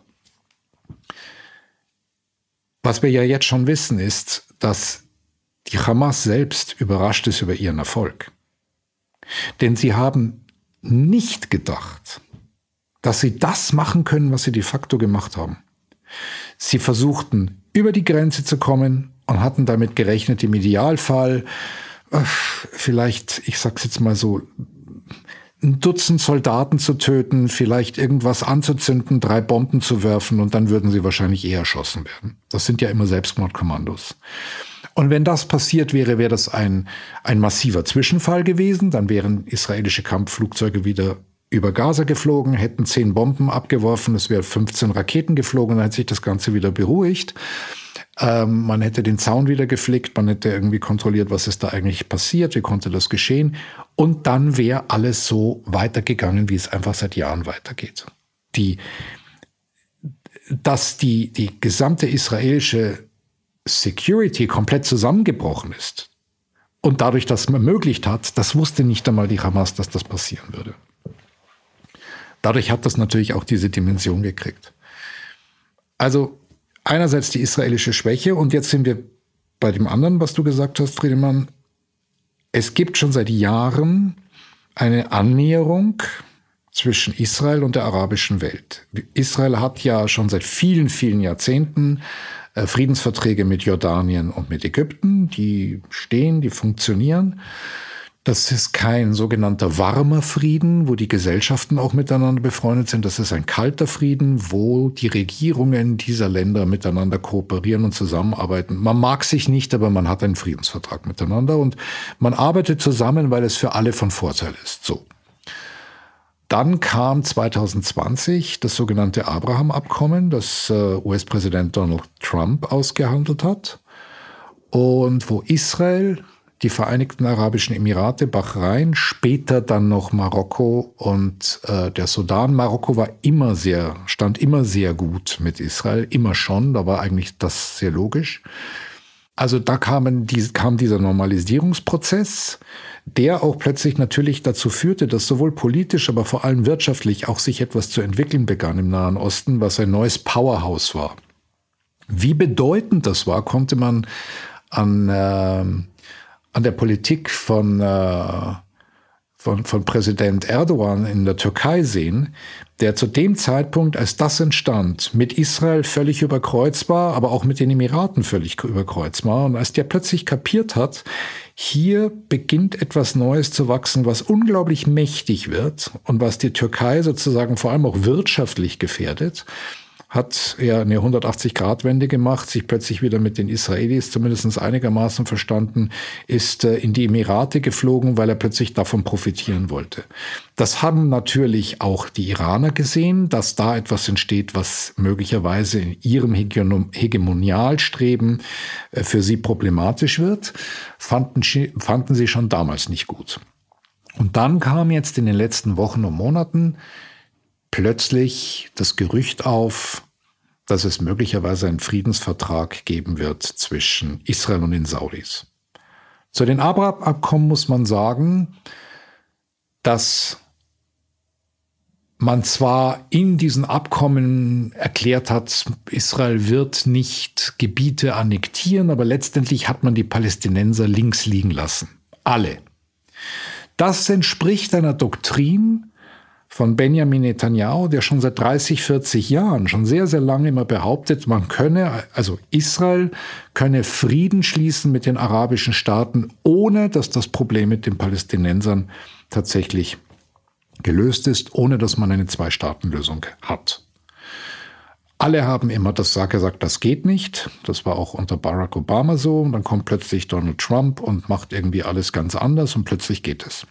was wir ja jetzt schon wissen, ist, dass die Hamas selbst überrascht ist über ihren Erfolg. Denn sie haben nicht gedacht, dass sie das machen können, was sie de facto gemacht haben. Sie versuchten über die Grenze zu kommen und hatten damit gerechnet, im Idealfall äh, vielleicht, ich sag's jetzt mal so, ein Dutzend Soldaten zu töten, vielleicht irgendwas anzuzünden, drei Bomben zu werfen und dann würden sie wahrscheinlich eher erschossen werden. Das sind ja immer Selbstmordkommandos. Und wenn das passiert wäre, wäre das ein, ein massiver Zwischenfall gewesen. Dann wären israelische Kampfflugzeuge wieder über Gaza geflogen, hätten zehn Bomben abgeworfen, es wären 15 Raketen geflogen, dann hätte sich das Ganze wieder beruhigt. Ähm, man hätte den Zaun wieder geflickt, man hätte irgendwie kontrolliert, was ist da eigentlich passiert, wie konnte das geschehen. Und dann wäre alles so weitergegangen, wie es einfach seit Jahren weitergeht. Die, dass die, die gesamte israelische Security komplett zusammengebrochen ist und dadurch das ermöglicht hat, das wusste nicht einmal die Hamas, dass das passieren würde. Dadurch hat das natürlich auch diese Dimension gekriegt. Also einerseits die israelische Schwäche und jetzt sind wir bei dem anderen, was du gesagt hast, Friedemann. Es gibt schon seit Jahren eine Annäherung zwischen Israel und der arabischen Welt. Israel hat ja schon seit vielen, vielen Jahrzehnten Friedensverträge mit Jordanien und mit Ägypten, die stehen, die funktionieren. Das ist kein sogenannter warmer Frieden, wo die Gesellschaften auch miteinander befreundet sind. Das ist ein kalter Frieden, wo die Regierungen dieser Länder miteinander kooperieren und zusammenarbeiten. Man mag sich nicht, aber man hat einen Friedensvertrag miteinander und man arbeitet zusammen, weil es für alle von Vorteil ist. So. Dann kam 2020 das sogenannte Abraham-Abkommen, das äh, US-Präsident Donald Trump ausgehandelt hat und wo Israel, die Vereinigten Arabischen Emirate, Bahrain, später dann noch Marokko und äh, der Sudan. Marokko war immer sehr, stand immer sehr gut mit Israel, immer schon, da war eigentlich das sehr logisch. Also da kamen die, kam dieser Normalisierungsprozess der auch plötzlich natürlich dazu führte, dass sowohl politisch, aber vor allem wirtschaftlich auch sich etwas zu entwickeln begann im Nahen Osten, was ein neues Powerhouse war. Wie bedeutend das war, konnte man an, äh, an der Politik von, äh, von, von Präsident Erdogan in der Türkei sehen, der zu dem Zeitpunkt, als das entstand, mit Israel völlig überkreuzbar, aber auch mit den Emiraten völlig überkreuzbar. Und als der plötzlich kapiert hat, hier beginnt etwas Neues zu wachsen, was unglaublich mächtig wird und was die Türkei sozusagen vor allem auch wirtschaftlich gefährdet, hat er eine 180-Grad-Wende gemacht, sich plötzlich wieder mit den Israelis zumindest einigermaßen verstanden, ist äh, in die Emirate geflogen, weil er plötzlich davon profitieren wollte. Das haben natürlich auch die Iraner gesehen, dass da etwas entsteht, was möglicherweise in ihrem Hegemonialstreben äh, für sie problematisch wird, fanden, fanden sie schon damals nicht gut. Und dann kam jetzt in den letzten Wochen und Monaten plötzlich das Gerücht auf, dass es möglicherweise einen Friedensvertrag geben wird zwischen Israel und den Saudis. Zu den Abraham-Abkommen muss man sagen, dass man zwar in diesen Abkommen erklärt hat, Israel wird nicht Gebiete annektieren, aber letztendlich hat man die Palästinenser links liegen lassen. Alle. Das entspricht einer Doktrin von Benjamin Netanyahu, der schon seit 30, 40 Jahren, schon sehr, sehr lange immer behauptet, man könne, also Israel könne Frieden schließen mit den arabischen Staaten, ohne dass das Problem mit den Palästinensern tatsächlich gelöst ist, ohne dass man eine Zwei-Staaten-Lösung hat. Alle haben immer das gesagt, das geht nicht. Das war auch unter Barack Obama so. Und dann kommt plötzlich Donald Trump und macht irgendwie alles ganz anders und plötzlich geht es.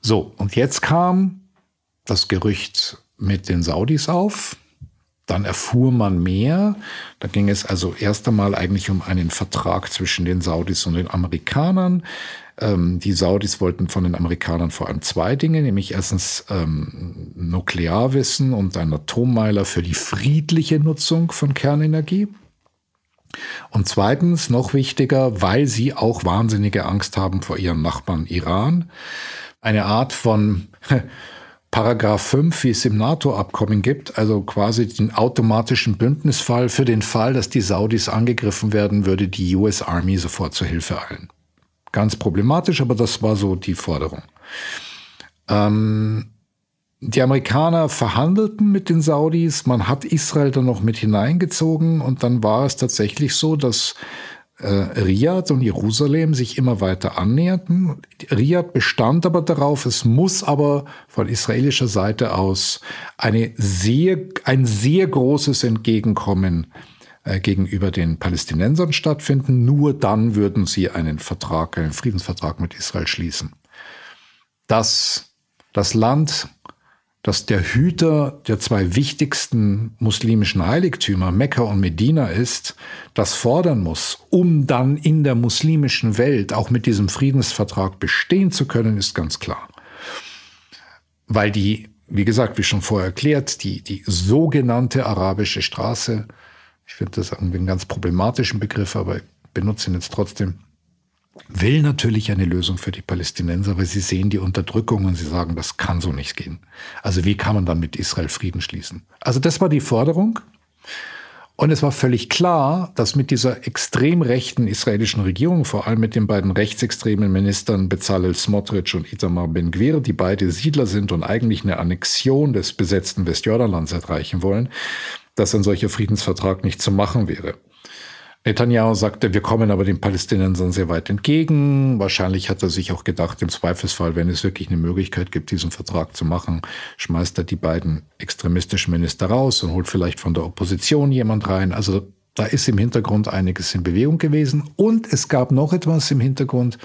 So, und jetzt kam das Gerücht mit den Saudis auf. Dann erfuhr man mehr. Da ging es also erst einmal eigentlich um einen Vertrag zwischen den Saudis und den Amerikanern. Ähm, die Saudis wollten von den Amerikanern vor allem zwei Dinge, nämlich erstens ähm, Nuklearwissen und ein Atommeiler für die friedliche Nutzung von Kernenergie. Und zweitens, noch wichtiger, weil sie auch wahnsinnige Angst haben vor ihrem Nachbarn Iran, eine Art von Paragraph 5, wie es im NATO-Abkommen gibt, also quasi den automatischen Bündnisfall für den Fall, dass die Saudis angegriffen werden, würde die US Army sofort zur Hilfe eilen ganz problematisch, aber das war so die Forderung. Ähm, die Amerikaner verhandelten mit den Saudis, man hat Israel dann noch mit hineingezogen und dann war es tatsächlich so, dass äh, Riyadh und Jerusalem sich immer weiter annäherten. Riyadh bestand aber darauf, es muss aber von israelischer Seite aus eine sehr, ein sehr großes Entgegenkommen äh, gegenüber den Palästinensern stattfinden. Nur dann würden sie einen Vertrag, einen Friedensvertrag mit Israel schließen. Dass das Land, das der Hüter der zwei wichtigsten muslimischen Heiligtümer, Mekka und Medina ist, das fordern muss, um dann in der muslimischen Welt auch mit diesem Friedensvertrag bestehen zu können, ist ganz klar. Weil die, wie gesagt, wie schon vorher erklärt, die, die sogenannte arabische Straße ich finde das irgendwie einen ganz problematischen Begriff, aber ich benutze ihn jetzt trotzdem, will natürlich eine Lösung für die Palästinenser, weil sie sehen die Unterdrückung und sie sagen, das kann so nicht gehen. Also wie kann man dann mit Israel Frieden schließen? Also das war die Forderung. Und es war völlig klar, dass mit dieser extrem rechten israelischen Regierung, vor allem mit den beiden rechtsextremen Ministern Bezalel Smotrich und Itamar Ben-Gvir, die beide Siedler sind und eigentlich eine Annexion des besetzten Westjordanlands erreichen wollen, dass ein solcher Friedensvertrag nicht zu machen wäre. Netanyahu sagte, wir kommen aber den Palästinensern sehr weit entgegen. Wahrscheinlich hat er sich auch gedacht, im Zweifelsfall, wenn es wirklich eine Möglichkeit gibt, diesen Vertrag zu machen, schmeißt er die beiden extremistischen Minister raus und holt vielleicht von der Opposition jemand rein. Also da ist im Hintergrund einiges in Bewegung gewesen. Und es gab noch etwas im Hintergrund,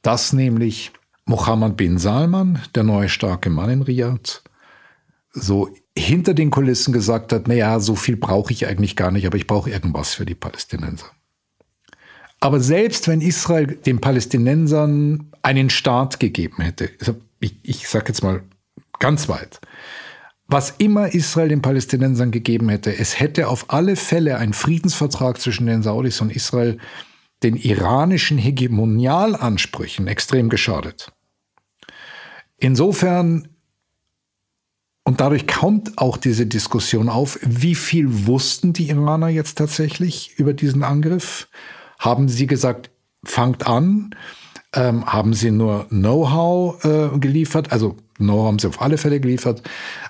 dass nämlich Mohammed bin Salman, der neue starke Mann in Riyadh, so hinter den Kulissen gesagt hat, naja, so viel brauche ich eigentlich gar nicht, aber ich brauche irgendwas für die Palästinenser. Aber selbst wenn Israel den Palästinensern einen Staat gegeben hätte, ich, ich sage jetzt mal ganz weit, was immer Israel den Palästinensern gegeben hätte, es hätte auf alle Fälle ein Friedensvertrag zwischen den Saudis und Israel den iranischen Hegemonialansprüchen extrem geschadet. Insofern und dadurch kommt auch diese Diskussion auf, wie viel wussten die Iraner jetzt tatsächlich über diesen Angriff? Haben sie gesagt, fangt an? Ähm, haben sie nur Know-how äh, geliefert? Also Know-how haben sie auf alle Fälle geliefert.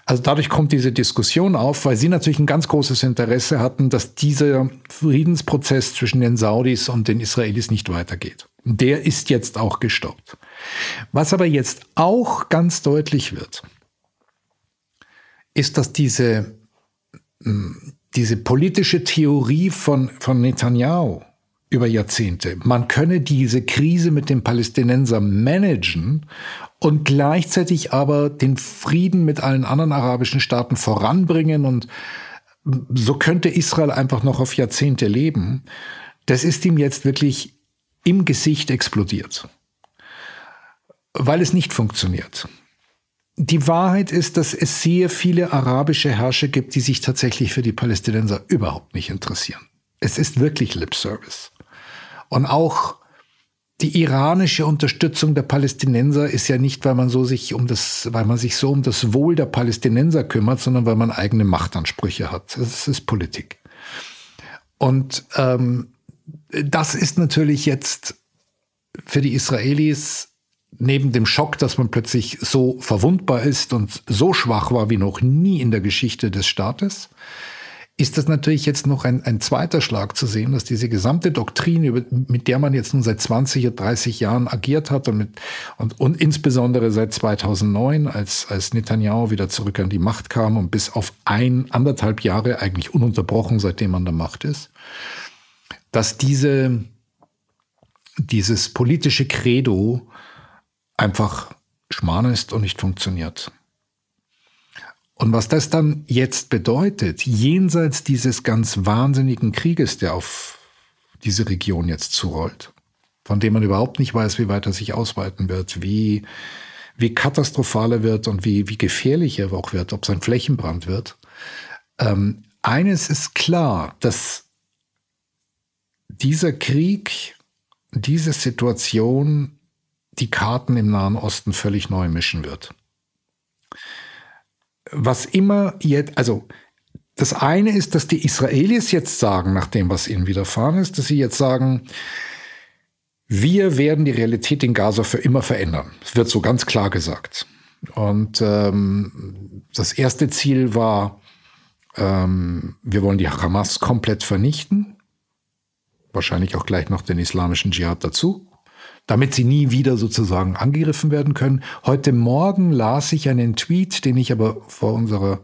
Also dadurch kommt diese Diskussion auf, weil sie natürlich ein ganz großes Interesse hatten, dass dieser Friedensprozess zwischen den Saudis und den Israelis nicht weitergeht. Der ist jetzt auch gestoppt. Was aber jetzt auch ganz deutlich wird, ist, dass diese, hm, diese politische Theorie von, von Netanyahu über Jahrzehnte, man könne diese Krise mit den Palästinensern managen und gleichzeitig aber den Frieden mit allen anderen arabischen Staaten voranbringen und so könnte Israel einfach noch auf Jahrzehnte leben. Das ist ihm jetzt wirklich im Gesicht explodiert, weil es nicht funktioniert. Die Wahrheit ist, dass es sehr viele arabische Herrscher gibt, die sich tatsächlich für die Palästinenser überhaupt nicht interessieren. Es ist wirklich Lip Service. Und auch die iranische Unterstützung der Palästinenser ist ja nicht, weil man so sich um das, weil man sich so um das Wohl der Palästinenser kümmert, sondern weil man eigene Machtansprüche hat. Das ist Politik. Und ähm, das ist natürlich jetzt für die Israelis neben dem Schock, dass man plötzlich so verwundbar ist und so schwach war wie noch nie in der Geschichte des Staates, ist das natürlich jetzt noch ein, ein zweiter Schlag zu sehen, dass diese gesamte Doktrin, mit der man jetzt nun seit 20 oder 30 Jahren agiert hat und, mit, und, und insbesondere seit 2009, als, als Netanyahu wieder zurück an die Macht kam und bis auf ein, anderthalb Jahre eigentlich ununterbrochen, seitdem man an der Macht ist, dass diese, dieses politische Credo einfach Schmarrn ist und nicht funktioniert. Und was das dann jetzt bedeutet, jenseits dieses ganz wahnsinnigen Krieges, der auf diese Region jetzt zurollt, von dem man überhaupt nicht weiß, wie weit er sich ausweiten wird, wie, wie katastrophal er wird und wie, wie gefährlich er auch wird, ob es ein Flächenbrand wird. Ähm, eines ist klar, dass dieser Krieg, diese Situation die Karten im Nahen Osten völlig neu mischen wird. Was immer jetzt, also das eine ist, dass die Israelis jetzt sagen, nach dem, was ihnen widerfahren ist, dass sie jetzt sagen, wir werden die Realität in Gaza für immer verändern. Es wird so ganz klar gesagt. Und ähm, das erste Ziel war, ähm, wir wollen die Hamas komplett vernichten. Wahrscheinlich auch gleich noch den islamischen Dschihad dazu damit sie nie wieder sozusagen angegriffen werden können. Heute Morgen las ich einen Tweet, den ich aber vor unserer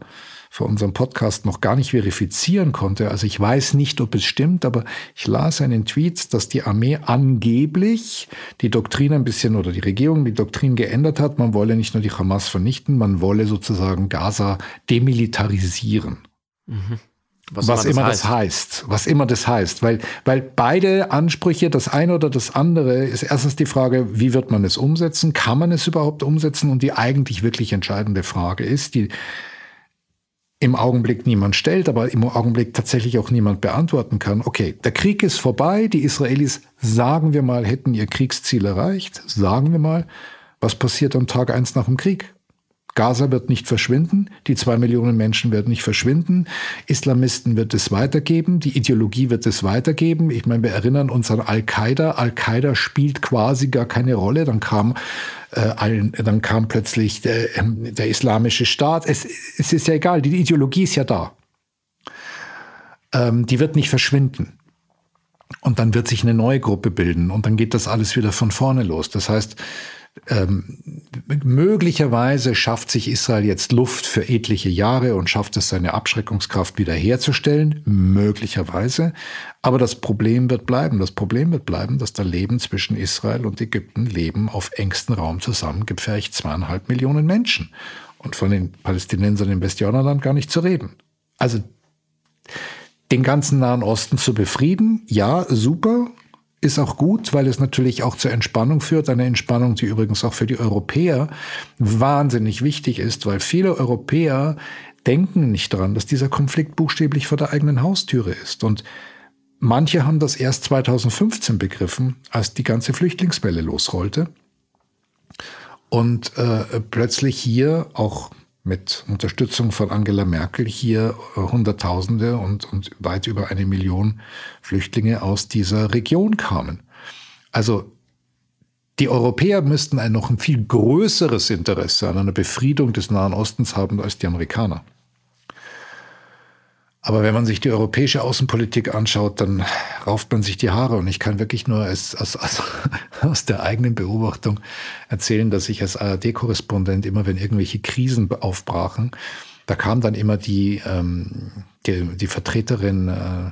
vor unserem Podcast noch gar nicht verifizieren konnte. Also ich weiß nicht, ob es stimmt, aber ich las einen Tweet, dass die Armee angeblich die Doktrin ein bisschen oder die Regierung die Doktrin geändert hat. Man wolle nicht nur die Hamas vernichten, man wolle sozusagen Gaza demilitarisieren. Mhm. Was, was, immer, das, immer heißt. das heißt. Was immer das heißt. Weil, weil beide Ansprüche, das eine oder das andere, ist erstens die Frage, wie wird man es umsetzen? Kann man es überhaupt umsetzen? Und die eigentlich wirklich entscheidende Frage ist, die im Augenblick niemand stellt, aber im Augenblick tatsächlich auch niemand beantworten kann. Okay, der Krieg ist vorbei. Die Israelis, sagen wir mal, hätten ihr Kriegsziel erreicht. Sagen wir mal, was passiert am Tag eins nach dem Krieg? Gaza wird nicht verschwinden, die zwei Millionen Menschen werden nicht verschwinden, Islamisten wird es weitergeben, die Ideologie wird es weitergeben. Ich meine, wir erinnern uns an Al-Qaida. Al-Qaida spielt quasi gar keine Rolle. Dann kam, äh, dann kam plötzlich der, ähm, der islamische Staat. Es, es, ist ja egal, die Ideologie ist ja da. Ähm, die wird nicht verschwinden. Und dann wird sich eine neue Gruppe bilden und dann geht das alles wieder von vorne los. Das heißt, ähm, möglicherweise schafft sich Israel jetzt Luft für etliche Jahre und schafft es, seine Abschreckungskraft wiederherzustellen. Möglicherweise. Aber das Problem wird bleiben. Das Problem wird bleiben, dass da Leben zwischen Israel und Ägypten leben auf engstem Raum zusammen, gefährlich zweieinhalb Millionen Menschen. Und von den Palästinensern im Westjordanland gar nicht zu reden. Also, den ganzen Nahen Osten zu befrieden, ja, super, ist auch gut, weil es natürlich auch zur Entspannung führt. Eine Entspannung, die übrigens auch für die Europäer wahnsinnig wichtig ist, weil viele Europäer denken nicht dran, dass dieser Konflikt buchstäblich vor der eigenen Haustüre ist. Und manche haben das erst 2015 begriffen, als die ganze Flüchtlingswelle losrollte. Und äh, plötzlich hier auch mit Unterstützung von Angela Merkel hier äh, Hunderttausende und, und weit über eine Million Flüchtlinge aus dieser Region kamen. Also die Europäer müssten ein noch ein viel größeres Interesse an einer Befriedung des Nahen Ostens haben als die Amerikaner. Aber wenn man sich die europäische Außenpolitik anschaut, dann rauft man sich die Haare. Und ich kann wirklich nur als, als, aus der eigenen Beobachtung erzählen, dass ich als ARD-Korrespondent immer, wenn irgendwelche Krisen aufbrachen, da kam dann immer die, ähm, die, die Vertreterin äh,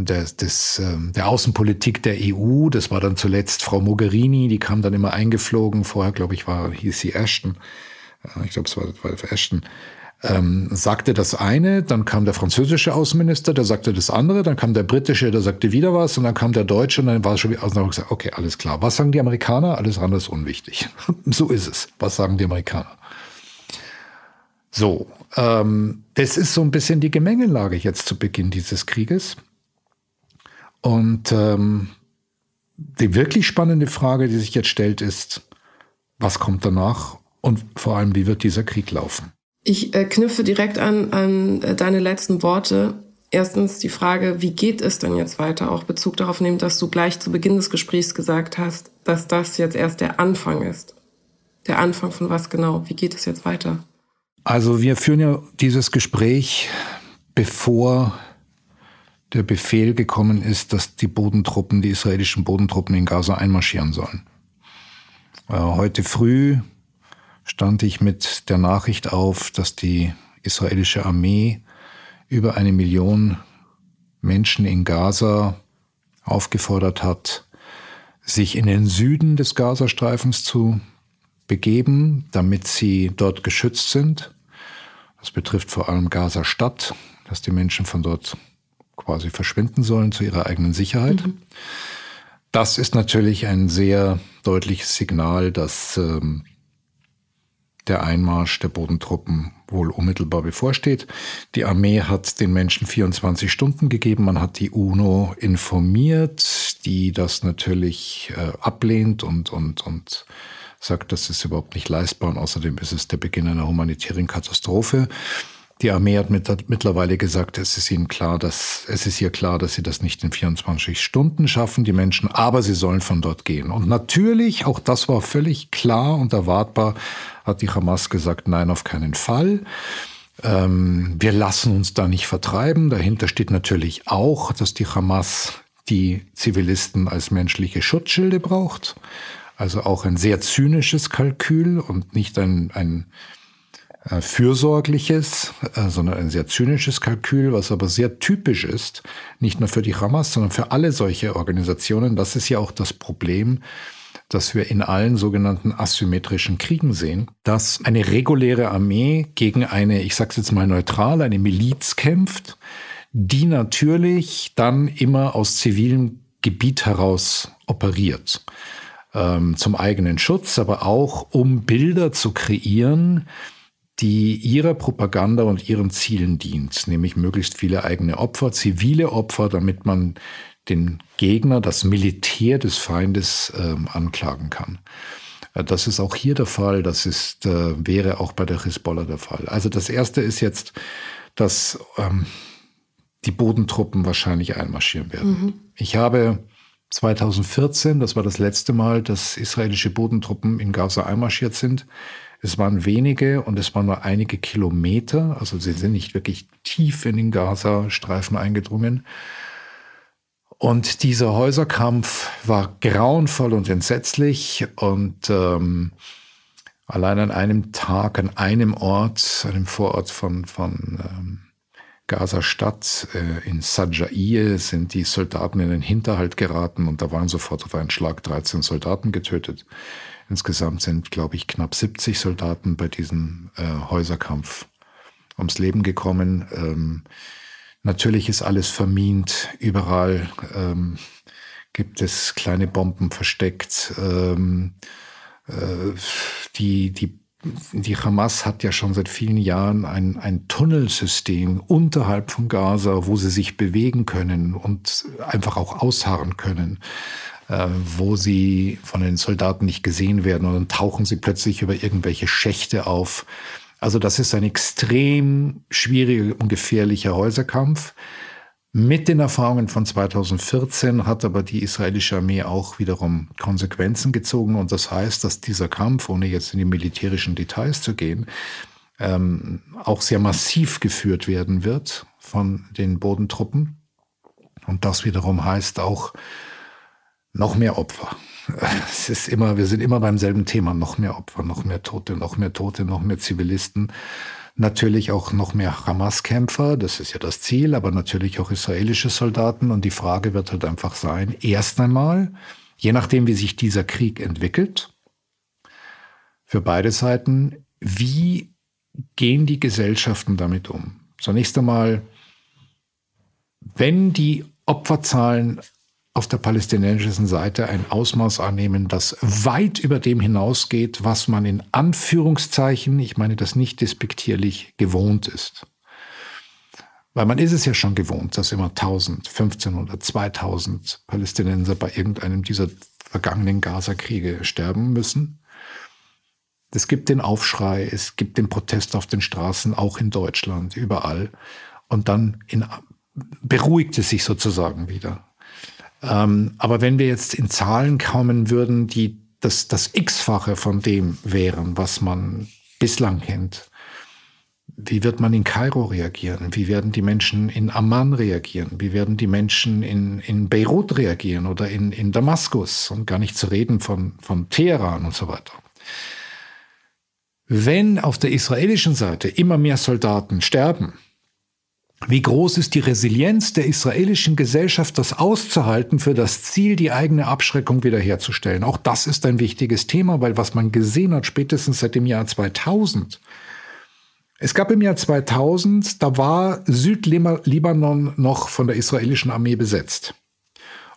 des, des, äh, der Außenpolitik der EU. Das war dann zuletzt Frau Mogherini, die kam dann immer eingeflogen. Vorher, glaube ich, war, hieß sie Ashton. Äh, ich glaube, es war, war Ashton ähm, sagte das eine, dann kam der französische Außenminister, der sagte das andere, dann kam der britische, der sagte wieder was und dann kam der deutsche und dann war es schon wieder, also gesagt, okay, alles klar. Was sagen die Amerikaner? Alles andere ist unwichtig. so ist es. Was sagen die Amerikaner? So, ähm, das ist so ein bisschen die Gemengelage jetzt zu Beginn dieses Krieges. Und ähm, die wirklich spannende Frage, die sich jetzt stellt, ist, was kommt danach und vor allem, wie wird dieser Krieg laufen? Ich äh, knüpfe direkt an, an äh, deine letzten Worte. Erstens die Frage, wie geht es denn jetzt weiter? Auch Bezug darauf nehmen, dass du gleich zu Beginn des Gesprächs gesagt hast, dass das jetzt erst der Anfang ist. Der Anfang von was genau? Wie geht es jetzt weiter? Also wir führen ja dieses Gespräch, bevor der Befehl gekommen ist, dass die Bodentruppen, die israelischen Bodentruppen in Gaza einmarschieren sollen. Äh, heute früh stand ich mit der Nachricht auf, dass die israelische Armee über eine Million Menschen in Gaza aufgefordert hat, sich in den Süden des Gazastreifens zu begeben, damit sie dort geschützt sind. Das betrifft vor allem Gaza-Stadt, dass die Menschen von dort quasi verschwinden sollen zu ihrer eigenen Sicherheit. Mhm. Das ist natürlich ein sehr deutliches Signal, dass ähm, der Einmarsch der Bodentruppen wohl unmittelbar bevorsteht. Die Armee hat den Menschen 24 Stunden gegeben. Man hat die UNO informiert, die das natürlich äh, ablehnt und, und, und sagt, das ist überhaupt nicht leistbar. Und außerdem ist es der Beginn einer humanitären Katastrophe. Die Armee hat mit, mittlerweile gesagt, es ist ihnen klar, dass es ist ihr klar, dass sie das nicht in 24 Stunden schaffen, die Menschen, aber sie sollen von dort gehen. Und natürlich, auch das war völlig klar und erwartbar, hat die Hamas gesagt, nein, auf keinen Fall. Ähm, wir lassen uns da nicht vertreiben. Dahinter steht natürlich auch, dass die Hamas die Zivilisten als menschliche Schutzschilde braucht. Also auch ein sehr zynisches Kalkül und nicht ein, ein fürsorgliches, äh, sondern ein sehr zynisches Kalkül, was aber sehr typisch ist, nicht nur für die Hamas, sondern für alle solche Organisationen. Das ist ja auch das Problem, das wir in allen sogenannten asymmetrischen Kriegen sehen, dass eine reguläre Armee gegen eine, ich sage es jetzt mal neutral, eine Miliz kämpft, die natürlich dann immer aus zivilem Gebiet heraus operiert. Ähm, zum eigenen Schutz, aber auch um Bilder zu kreieren, die ihrer Propaganda und ihren Zielen dient, nämlich möglichst viele eigene Opfer, zivile Opfer, damit man den Gegner, das Militär des Feindes ähm, anklagen kann. Äh, das ist auch hier der Fall, das ist, äh, wäre auch bei der Hisbollah der Fall. Also das Erste ist jetzt, dass ähm, die Bodentruppen wahrscheinlich einmarschieren werden. Mhm. Ich habe 2014, das war das letzte Mal, dass israelische Bodentruppen in Gaza einmarschiert sind, es waren wenige und es waren nur einige Kilometer, also sie sind nicht wirklich tief in den Gazastreifen eingedrungen. Und dieser Häuserkampf war grauenvoll und entsetzlich und ähm, allein an einem Tag, an einem Ort, einem Vorort von, von ähm, Gaza-Stadt äh, in Sajaiye sind die Soldaten in den Hinterhalt geraten und da waren sofort auf einen Schlag 13 Soldaten getötet. Insgesamt sind, glaube ich, knapp 70 Soldaten bei diesem äh, Häuserkampf ums Leben gekommen. Ähm, natürlich ist alles vermint. Überall ähm, gibt es kleine Bomben versteckt. Ähm, äh, die, die, die Hamas hat ja schon seit vielen Jahren ein, ein Tunnelsystem unterhalb von Gaza, wo sie sich bewegen können und einfach auch ausharren können. Äh, wo sie von den Soldaten nicht gesehen werden und dann tauchen sie plötzlich über irgendwelche Schächte auf. Also das ist ein extrem schwieriger und gefährlicher Häuserkampf. Mit den Erfahrungen von 2014 hat aber die israelische Armee auch wiederum Konsequenzen gezogen. Und das heißt, dass dieser Kampf, ohne jetzt in die militärischen Details zu gehen, ähm, auch sehr massiv geführt werden wird von den Bodentruppen. Und das wiederum heißt auch noch mehr Opfer. Es ist immer, wir sind immer beim selben Thema. Noch mehr Opfer, noch mehr Tote, noch mehr Tote, noch mehr Zivilisten. Natürlich auch noch mehr Hamas-Kämpfer, das ist ja das Ziel, aber natürlich auch israelische Soldaten. Und die Frage wird halt einfach sein, erst einmal, je nachdem, wie sich dieser Krieg entwickelt, für beide Seiten, wie gehen die Gesellschaften damit um? Zunächst einmal, wenn die Opferzahlen auf der palästinensischen Seite ein Ausmaß annehmen, das weit über dem hinausgeht, was man in Anführungszeichen, ich meine das nicht despektierlich, gewohnt ist. Weil man ist es ja schon gewohnt, dass immer 1000, 1500, 2000 Palästinenser bei irgendeinem dieser vergangenen Gaza-Kriege sterben müssen. Es gibt den Aufschrei, es gibt den Protest auf den Straßen, auch in Deutschland, überall. Und dann in, beruhigt es sich sozusagen wieder. Ähm, aber wenn wir jetzt in Zahlen kommen würden, die das, das X-fache von dem wären, was man bislang kennt, wie wird man in Kairo reagieren? Wie werden die Menschen in Amman reagieren? Wie werden die Menschen in, in Beirut reagieren oder in, in Damaskus? Und gar nicht zu reden von, von Teheran und so weiter. Wenn auf der israelischen Seite immer mehr Soldaten sterben, wie groß ist die Resilienz der israelischen Gesellschaft, das auszuhalten für das Ziel, die eigene Abschreckung wiederherzustellen? Auch das ist ein wichtiges Thema, weil was man gesehen hat, spätestens seit dem Jahr 2000, es gab im Jahr 2000, da war Südlibanon noch von der israelischen Armee besetzt.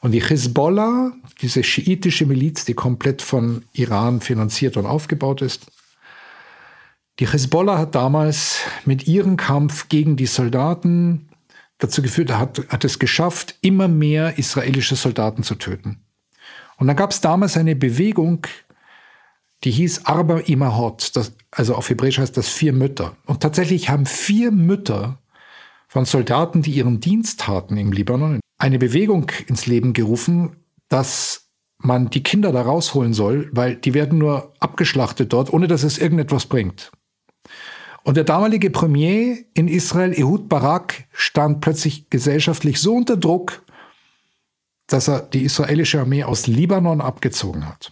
Und die Hezbollah, diese schiitische Miliz, die komplett von Iran finanziert und aufgebaut ist, die Hezbollah hat damals mit ihrem Kampf gegen die Soldaten dazu geführt, hat, hat es geschafft, immer mehr israelische Soldaten zu töten. Und dann gab es damals eine Bewegung, die hieß Arba Imahot, das, also auf Hebräisch heißt das vier Mütter. Und tatsächlich haben vier Mütter von Soldaten, die ihren Dienst taten im Libanon, eine Bewegung ins Leben gerufen, dass man die Kinder da rausholen soll, weil die werden nur abgeschlachtet dort, ohne dass es irgendetwas bringt. Und der damalige Premier in Israel, Ehud Barak, stand plötzlich gesellschaftlich so unter Druck, dass er die israelische Armee aus Libanon abgezogen hat.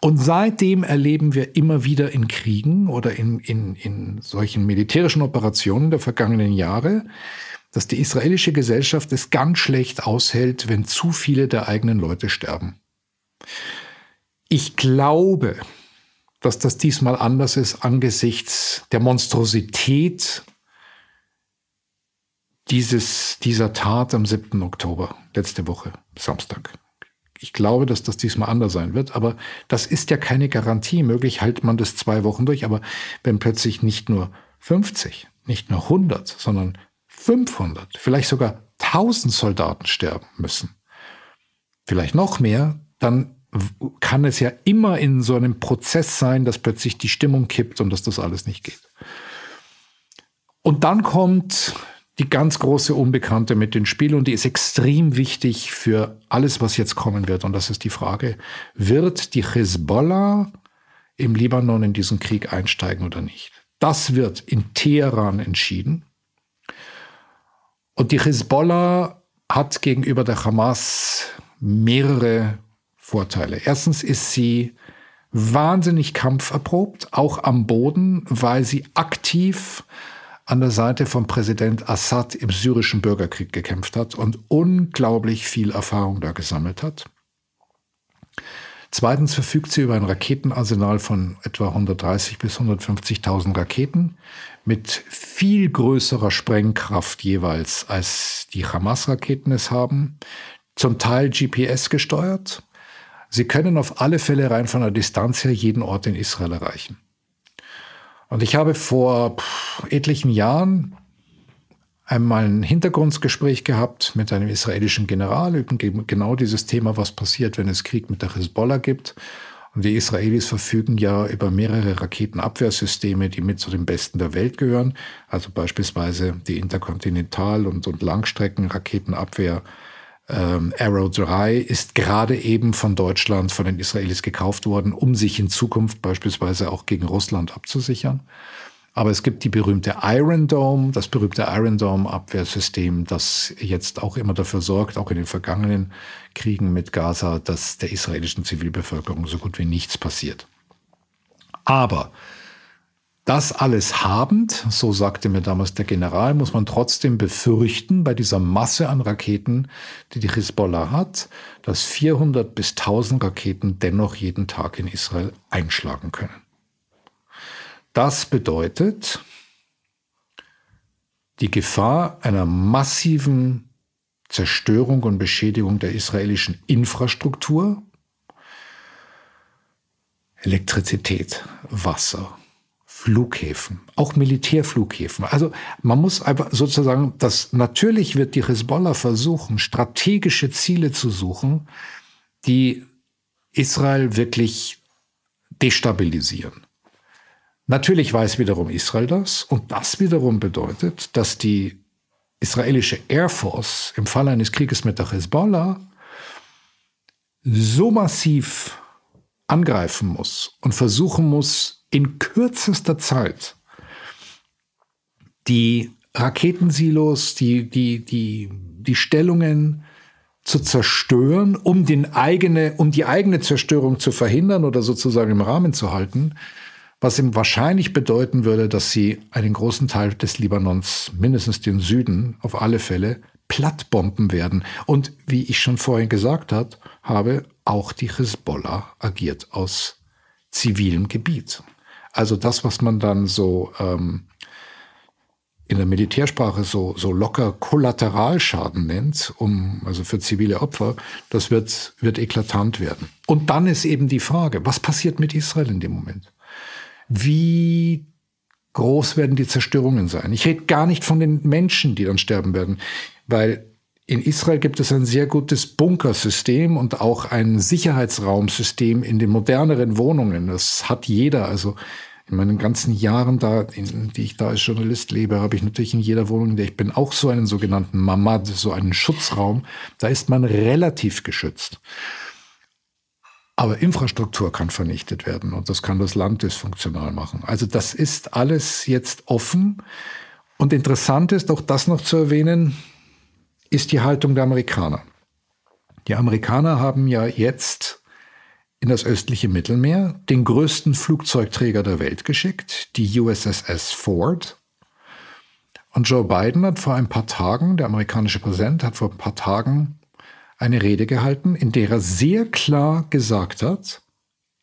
Und seitdem erleben wir immer wieder in Kriegen oder in, in, in solchen militärischen Operationen der vergangenen Jahre, dass die israelische Gesellschaft es ganz schlecht aushält, wenn zu viele der eigenen Leute sterben. Ich glaube, dass das diesmal anders ist angesichts der Monstrosität dieses, dieser Tat am 7. Oktober, letzte Woche, Samstag. Ich glaube, dass das diesmal anders sein wird, aber das ist ja keine Garantie. Möglich hält man das zwei Wochen durch, aber wenn plötzlich nicht nur 50, nicht nur 100, sondern 500, vielleicht sogar 1000 Soldaten sterben müssen, vielleicht noch mehr, dann kann es ja immer in so einem Prozess sein, dass plötzlich die Stimmung kippt und dass das alles nicht geht. Und dann kommt die ganz große Unbekannte mit dem Spiel und die ist extrem wichtig für alles, was jetzt kommen wird. Und das ist die Frage, wird die Hezbollah im Libanon in diesen Krieg einsteigen oder nicht? Das wird in Teheran entschieden. Und die Hezbollah hat gegenüber der Hamas mehrere Vorteile. Erstens ist sie wahnsinnig kampferprobt, auch am Boden, weil sie aktiv an der Seite von Präsident Assad im syrischen Bürgerkrieg gekämpft hat und unglaublich viel Erfahrung da gesammelt hat. Zweitens verfügt sie über ein Raketenarsenal von etwa 130 bis 150.000 Raketen mit viel größerer Sprengkraft jeweils als die Hamas-Raketen es haben, zum Teil GPS gesteuert Sie können auf alle Fälle rein von der Distanz her jeden Ort in Israel erreichen. Und ich habe vor etlichen Jahren einmal ein Hintergrundgespräch gehabt mit einem israelischen General über genau dieses Thema, was passiert, wenn es Krieg mit der Hezbollah gibt. Und die Israelis verfügen ja über mehrere Raketenabwehrsysteme, die mit zu den besten der Welt gehören. Also beispielsweise die Interkontinental- und, und Langstreckenraketenabwehr ähm, Arrow 3 ist gerade eben von Deutschland, von den Israelis gekauft worden, um sich in Zukunft beispielsweise auch gegen Russland abzusichern. Aber es gibt die berühmte Iron Dome, das berühmte Iron Dome Abwehrsystem, das jetzt auch immer dafür sorgt, auch in den vergangenen Kriegen mit Gaza, dass der israelischen Zivilbevölkerung so gut wie nichts passiert. Aber das alles habend, so sagte mir damals der General, muss man trotzdem befürchten, bei dieser Masse an Raketen, die die Hisbollah hat, dass 400 bis 1000 Raketen dennoch jeden Tag in Israel einschlagen können. Das bedeutet die Gefahr einer massiven Zerstörung und Beschädigung der israelischen Infrastruktur, Elektrizität, Wasser, Flughäfen, auch Militärflughäfen. Also man muss einfach sozusagen, dass natürlich wird die Hezbollah versuchen, strategische Ziele zu suchen, die Israel wirklich destabilisieren. Natürlich weiß wiederum Israel das und das wiederum bedeutet, dass die israelische Air Force im Fall eines Krieges mit der Hezbollah so massiv angreifen muss und versuchen muss, in kürzester Zeit die Raketensilos, die, die, die, die Stellungen zu zerstören, um, den eigene, um die eigene Zerstörung zu verhindern oder sozusagen im Rahmen zu halten, was ihm wahrscheinlich bedeuten würde, dass sie einen großen Teil des Libanons, mindestens den Süden, auf alle Fälle plattbomben werden. Und wie ich schon vorhin gesagt hat, habe, auch die Hisbollah agiert aus zivilem Gebiet. Also das, was man dann so ähm, in der Militärsprache so, so locker Kollateralschaden nennt, um, also für zivile Opfer, das wird, wird eklatant werden. Und dann ist eben die Frage, was passiert mit Israel in dem Moment? Wie groß werden die Zerstörungen sein? Ich rede gar nicht von den Menschen, die dann sterben werden, weil in Israel gibt es ein sehr gutes Bunkersystem und auch ein Sicherheitsraumsystem in den moderneren Wohnungen. Das hat jeder. Also in meinen ganzen Jahren da, in die ich da als Journalist lebe, habe ich natürlich in jeder Wohnung, in der ich bin, auch so einen sogenannten Mamad, so einen Schutzraum. Da ist man relativ geschützt. Aber Infrastruktur kann vernichtet werden und das kann das Land dysfunktional machen. Also das ist alles jetzt offen. Und interessant ist, auch das noch zu erwähnen, ist die Haltung der Amerikaner. Die Amerikaner haben ja jetzt in das östliche Mittelmeer den größten Flugzeugträger der Welt geschickt, die USSS Ford. Und Joe Biden hat vor ein paar Tagen, der amerikanische Präsident hat vor ein paar Tagen eine Rede gehalten, in der er sehr klar gesagt hat,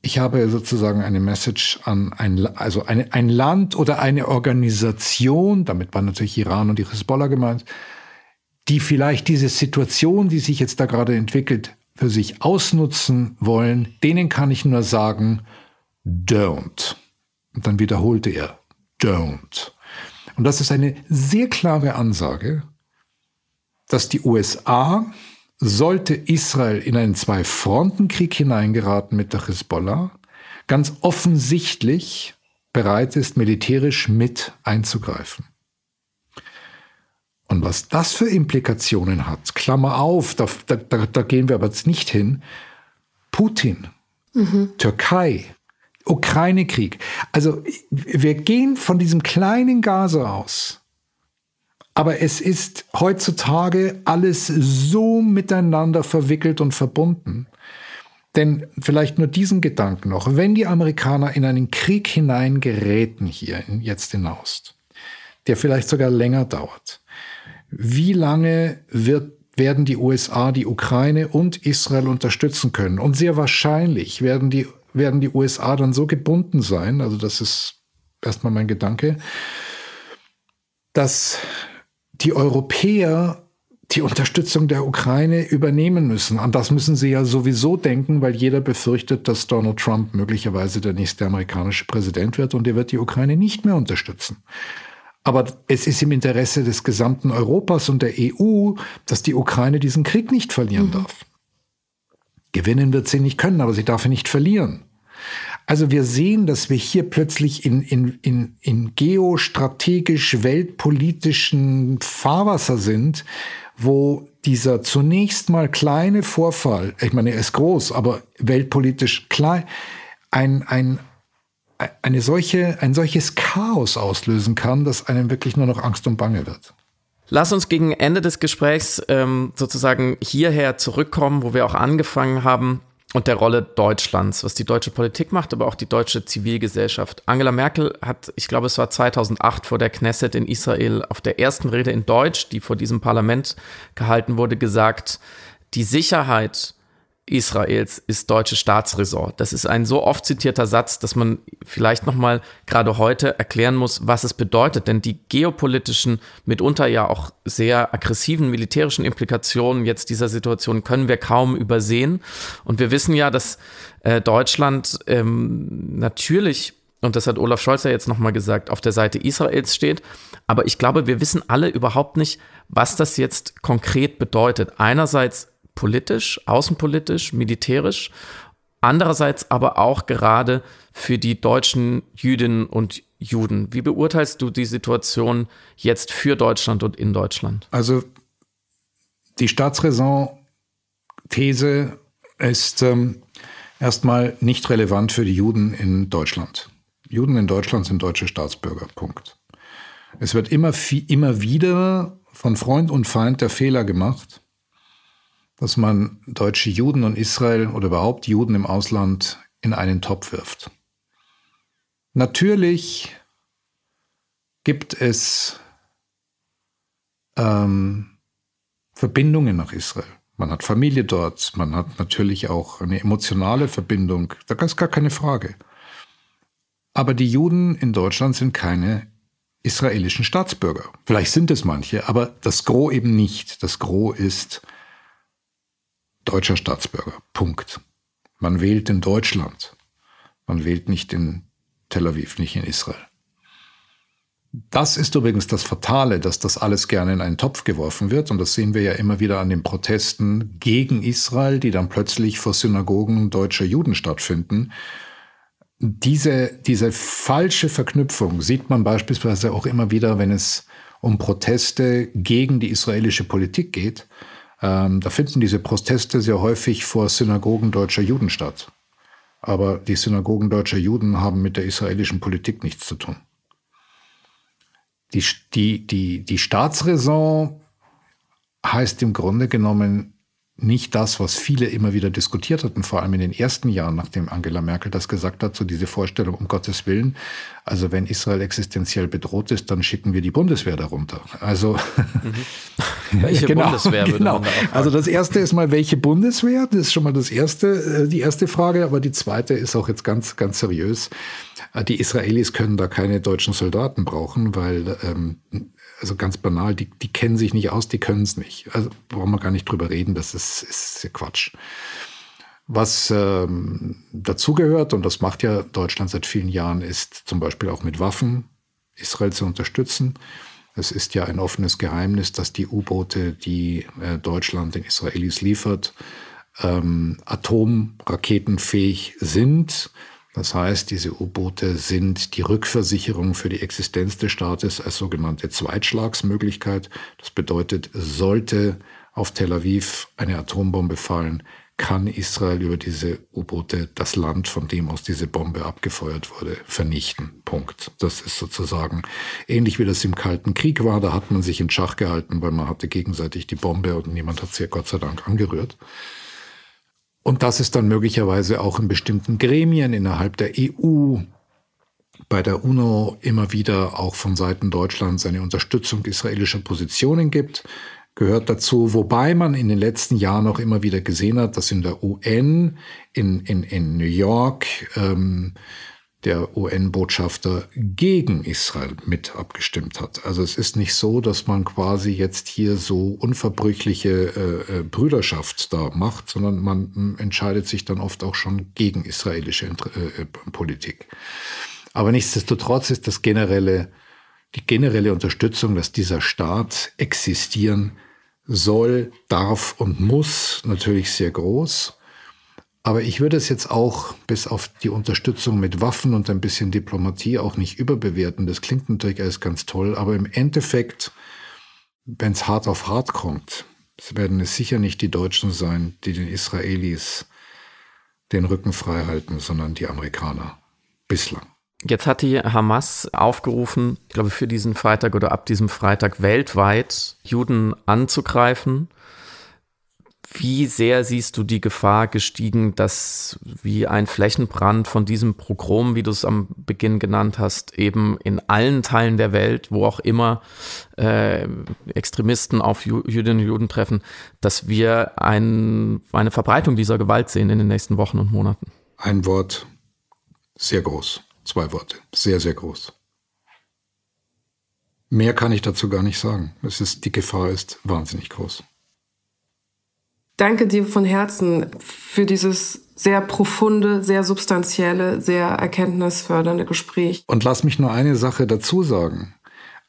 ich habe sozusagen eine Message an ein, also eine, ein Land oder eine Organisation, damit war natürlich Iran und die Hezbollah gemeint, die vielleicht diese Situation, die sich jetzt da gerade entwickelt, für sich ausnutzen wollen, denen kann ich nur sagen, don't. Und dann wiederholte er, don't. Und das ist eine sehr klare Ansage, dass die USA, sollte Israel in einen Zwei-Fronten-Krieg hineingeraten mit der Hisbollah, ganz offensichtlich bereit ist, militärisch mit einzugreifen. Und was das für Implikationen hat, Klammer auf, da, da, da gehen wir aber jetzt nicht hin, Putin, mhm. Türkei, Ukraine-Krieg. Also wir gehen von diesem kleinen Gaza aus. Aber es ist heutzutage alles so miteinander verwickelt und verbunden. Denn vielleicht nur diesen Gedanken noch, wenn die Amerikaner in einen Krieg hineingeräten hier jetzt hinaus, der vielleicht sogar länger dauert, wie lange wird, werden die USA die Ukraine und Israel unterstützen können? Und sehr wahrscheinlich werden die, werden die USA dann so gebunden sein, also das ist erstmal mein Gedanke, dass die Europäer die Unterstützung der Ukraine übernehmen müssen. An das müssen sie ja sowieso denken, weil jeder befürchtet, dass Donald Trump möglicherweise der nächste amerikanische Präsident wird und er wird die Ukraine nicht mehr unterstützen. Aber es ist im Interesse des gesamten Europas und der EU, dass die Ukraine diesen Krieg nicht verlieren mhm. darf. Gewinnen wird sie nicht können, aber sie darf ihn nicht verlieren. Also wir sehen, dass wir hier plötzlich in, in, in, in geostrategisch weltpolitischen Fahrwasser sind, wo dieser zunächst mal kleine Vorfall, ich meine, er ist groß, aber weltpolitisch klein, ein, ein, eine solche, ein solches Chaos auslösen kann, dass einem wirklich nur noch Angst und Bange wird. Lass uns gegen Ende des Gesprächs ähm, sozusagen hierher zurückkommen, wo wir auch angefangen haben und der Rolle Deutschlands, was die deutsche Politik macht, aber auch die deutsche Zivilgesellschaft. Angela Merkel hat, ich glaube, es war 2008 vor der Knesset in Israel auf der ersten Rede in Deutsch, die vor diesem Parlament gehalten wurde, gesagt, die Sicherheit Israels ist deutsche Staatsräson. Das ist ein so oft zitierter Satz, dass man vielleicht noch mal gerade heute erklären muss, was es bedeutet, denn die geopolitischen mitunter ja auch sehr aggressiven militärischen Implikationen jetzt dieser Situation können wir kaum übersehen und wir wissen ja, dass äh, Deutschland ähm, natürlich und das hat Olaf Scholz ja jetzt nochmal gesagt, auf der Seite Israels steht. Aber ich glaube, wir wissen alle überhaupt nicht, was das jetzt konkret bedeutet. Einerseits politisch, außenpolitisch, militärisch, andererseits aber auch gerade für die deutschen Jüdinnen und Juden. Wie beurteilst du die Situation jetzt für Deutschland und in Deutschland? Also die Staatsräson-These ist ähm, erstmal nicht relevant für die Juden in Deutschland. Juden in Deutschland sind deutsche Staatsbürger. Punkt. Es wird immer, immer wieder von Freund und Feind der Fehler gemacht, dass man deutsche Juden und Israel oder überhaupt Juden im Ausland in einen Topf wirft. Natürlich gibt es ähm, Verbindungen nach Israel. Man hat Familie dort, man hat natürlich auch eine emotionale Verbindung, da ist gar keine Frage. Aber die Juden in Deutschland sind keine israelischen Staatsbürger. Vielleicht sind es manche, aber das Gros eben nicht. Das Gros ist deutscher Staatsbürger. Punkt. Man wählt in Deutschland. Man wählt nicht in Tel Aviv, nicht in Israel. Das ist übrigens das Fatale, dass das alles gerne in einen Topf geworfen wird. Und das sehen wir ja immer wieder an den Protesten gegen Israel, die dann plötzlich vor Synagogen deutscher Juden stattfinden. Diese, diese falsche Verknüpfung sieht man beispielsweise auch immer wieder, wenn es um Proteste gegen die israelische Politik geht. Ähm, da finden diese Proteste sehr häufig vor Synagogen deutscher Juden statt. Aber die Synagogen deutscher Juden haben mit der israelischen Politik nichts zu tun. Die, die, die, die Staatsräson heißt im Grunde genommen nicht das, was viele immer wieder diskutiert hatten, vor allem in den ersten Jahren, nachdem Angela Merkel das gesagt hat, so diese Vorstellung, um Gottes Willen, also wenn Israel existenziell bedroht ist, dann schicken wir die Bundeswehr darunter. Also mhm. welche genau, Bundeswehr? Genau. Also das erste ist mal, welche Bundeswehr? Das ist schon mal das erste, äh, die erste Frage, aber die zweite ist auch jetzt ganz, ganz seriös. Äh, die Israelis können da keine deutschen Soldaten brauchen, weil ähm, also ganz banal, die, die kennen sich nicht aus, die können es nicht. Also brauchen wir gar nicht drüber reden, das ist, ist Quatsch. Was ähm, dazugehört, und das macht ja Deutschland seit vielen Jahren, ist zum Beispiel auch mit Waffen Israel zu unterstützen. Es ist ja ein offenes Geheimnis, dass die U-Boote, die äh, Deutschland den Israelis liefert, ähm, atomraketenfähig sind. Das heißt, diese U-Boote sind die Rückversicherung für die Existenz des Staates als sogenannte Zweitschlagsmöglichkeit. Das bedeutet, sollte auf Tel Aviv eine Atombombe fallen, kann Israel über diese U-Boote das Land, von dem aus diese Bombe abgefeuert wurde, vernichten. Punkt. Das ist sozusagen ähnlich wie das im Kalten Krieg war. Da hat man sich in Schach gehalten, weil man hatte gegenseitig die Bombe und niemand hat sie ja Gott sei Dank angerührt. Und das ist dann möglicherweise auch in bestimmten Gremien innerhalb der EU, bei der UNO immer wieder auch von Seiten Deutschlands eine Unterstützung israelischer Positionen gibt, gehört dazu, wobei man in den letzten Jahren auch immer wieder gesehen hat, dass in der UN, in, in, in New York, ähm, der UN-Botschafter gegen Israel mit abgestimmt hat. Also es ist nicht so, dass man quasi jetzt hier so unverbrüchliche äh, äh Brüderschaft da macht, sondern man hm, entscheidet sich dann oft auch schon gegen israelische äh, äh, Politik. Aber nichtsdestotrotz ist das generelle, die generelle Unterstützung, dass dieser Staat existieren soll, darf und muss, natürlich sehr groß. Aber ich würde es jetzt auch bis auf die Unterstützung mit Waffen und ein bisschen Diplomatie auch nicht überbewerten. Das klingt natürlich alles ganz toll, aber im Endeffekt, wenn es hart auf hart kommt, werden es sicher nicht die Deutschen sein, die den Israelis den Rücken frei halten, sondern die Amerikaner. Bislang. Jetzt hat die Hamas aufgerufen, ich glaube, für diesen Freitag oder ab diesem Freitag weltweit Juden anzugreifen Wie sehr siehst du die Gefahr gestiegen, dass wie ein Flächenbrand von diesem Pogrom, wie du es am Beginn genannt hast, eben in allen Teilen der Welt, wo auch immer äh, Extremisten auf Jüdinnen und Juden treffen, dass wir ein, eine Verbreitung dieser Gewalt sehen in den nächsten Wochen und Monaten? Ein Wort, sehr groß. Zwei Worte, sehr, sehr groß. Mehr kann ich dazu gar nicht sagen. Es ist, die Gefahr ist wahnsinnig groß. Danke dir von Herzen für dieses sehr profunde, sehr substanzielle, sehr erkenntnisfördernde Gespräch. Und lass mich nur eine Sache dazu sagen.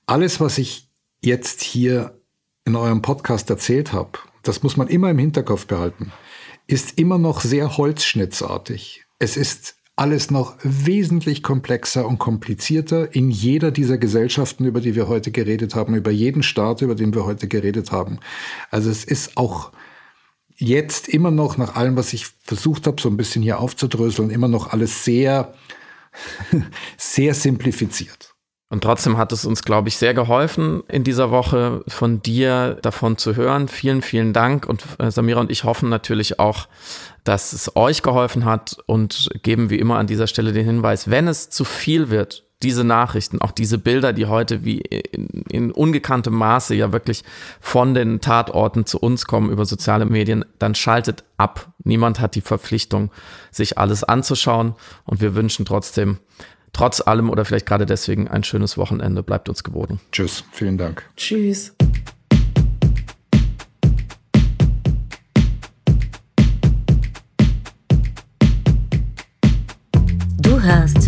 Alles, was ich jetzt hier in eurem Podcast erzählt habe, das muss man immer im Hinterkopf behalten, ist immer noch sehr holzschnittsartig. Es ist alles noch wesentlich komplexer und komplizierter in jeder dieser Gesellschaften, über die wir heute geredet haben, über jeden Staat, über den wir heute geredet haben. Also es ist auch jetzt immer noch nach allem, was ich versucht habe, so ein bisschen hier aufzudröseln, immer noch alles sehr, sehr simplifiziert. Und trotzdem hat es uns, glaube ich, sehr geholfen, in dieser Woche von dir davon zu hören. Vielen, vielen Dank. Und äh, Samira und ich hoffen natürlich auch, dass es euch geholfen hat und geben wie immer an dieser Stelle den Hinweis, wenn es zu viel wird, diese Nachrichten, auch diese Bilder, die heute wie in, in ungekanntem Maße ja wirklich von den Tatorten zu uns kommen über soziale Medien, dann schaltet ab. Niemand hat die Verpflichtung, sich alles anzuschauen. Und wir wünschen trotzdem, trotz allem oder vielleicht gerade deswegen ein schönes Wochenende. Bleibt uns gewogen. Tschüss. Vielen Dank. Tschüss. hörst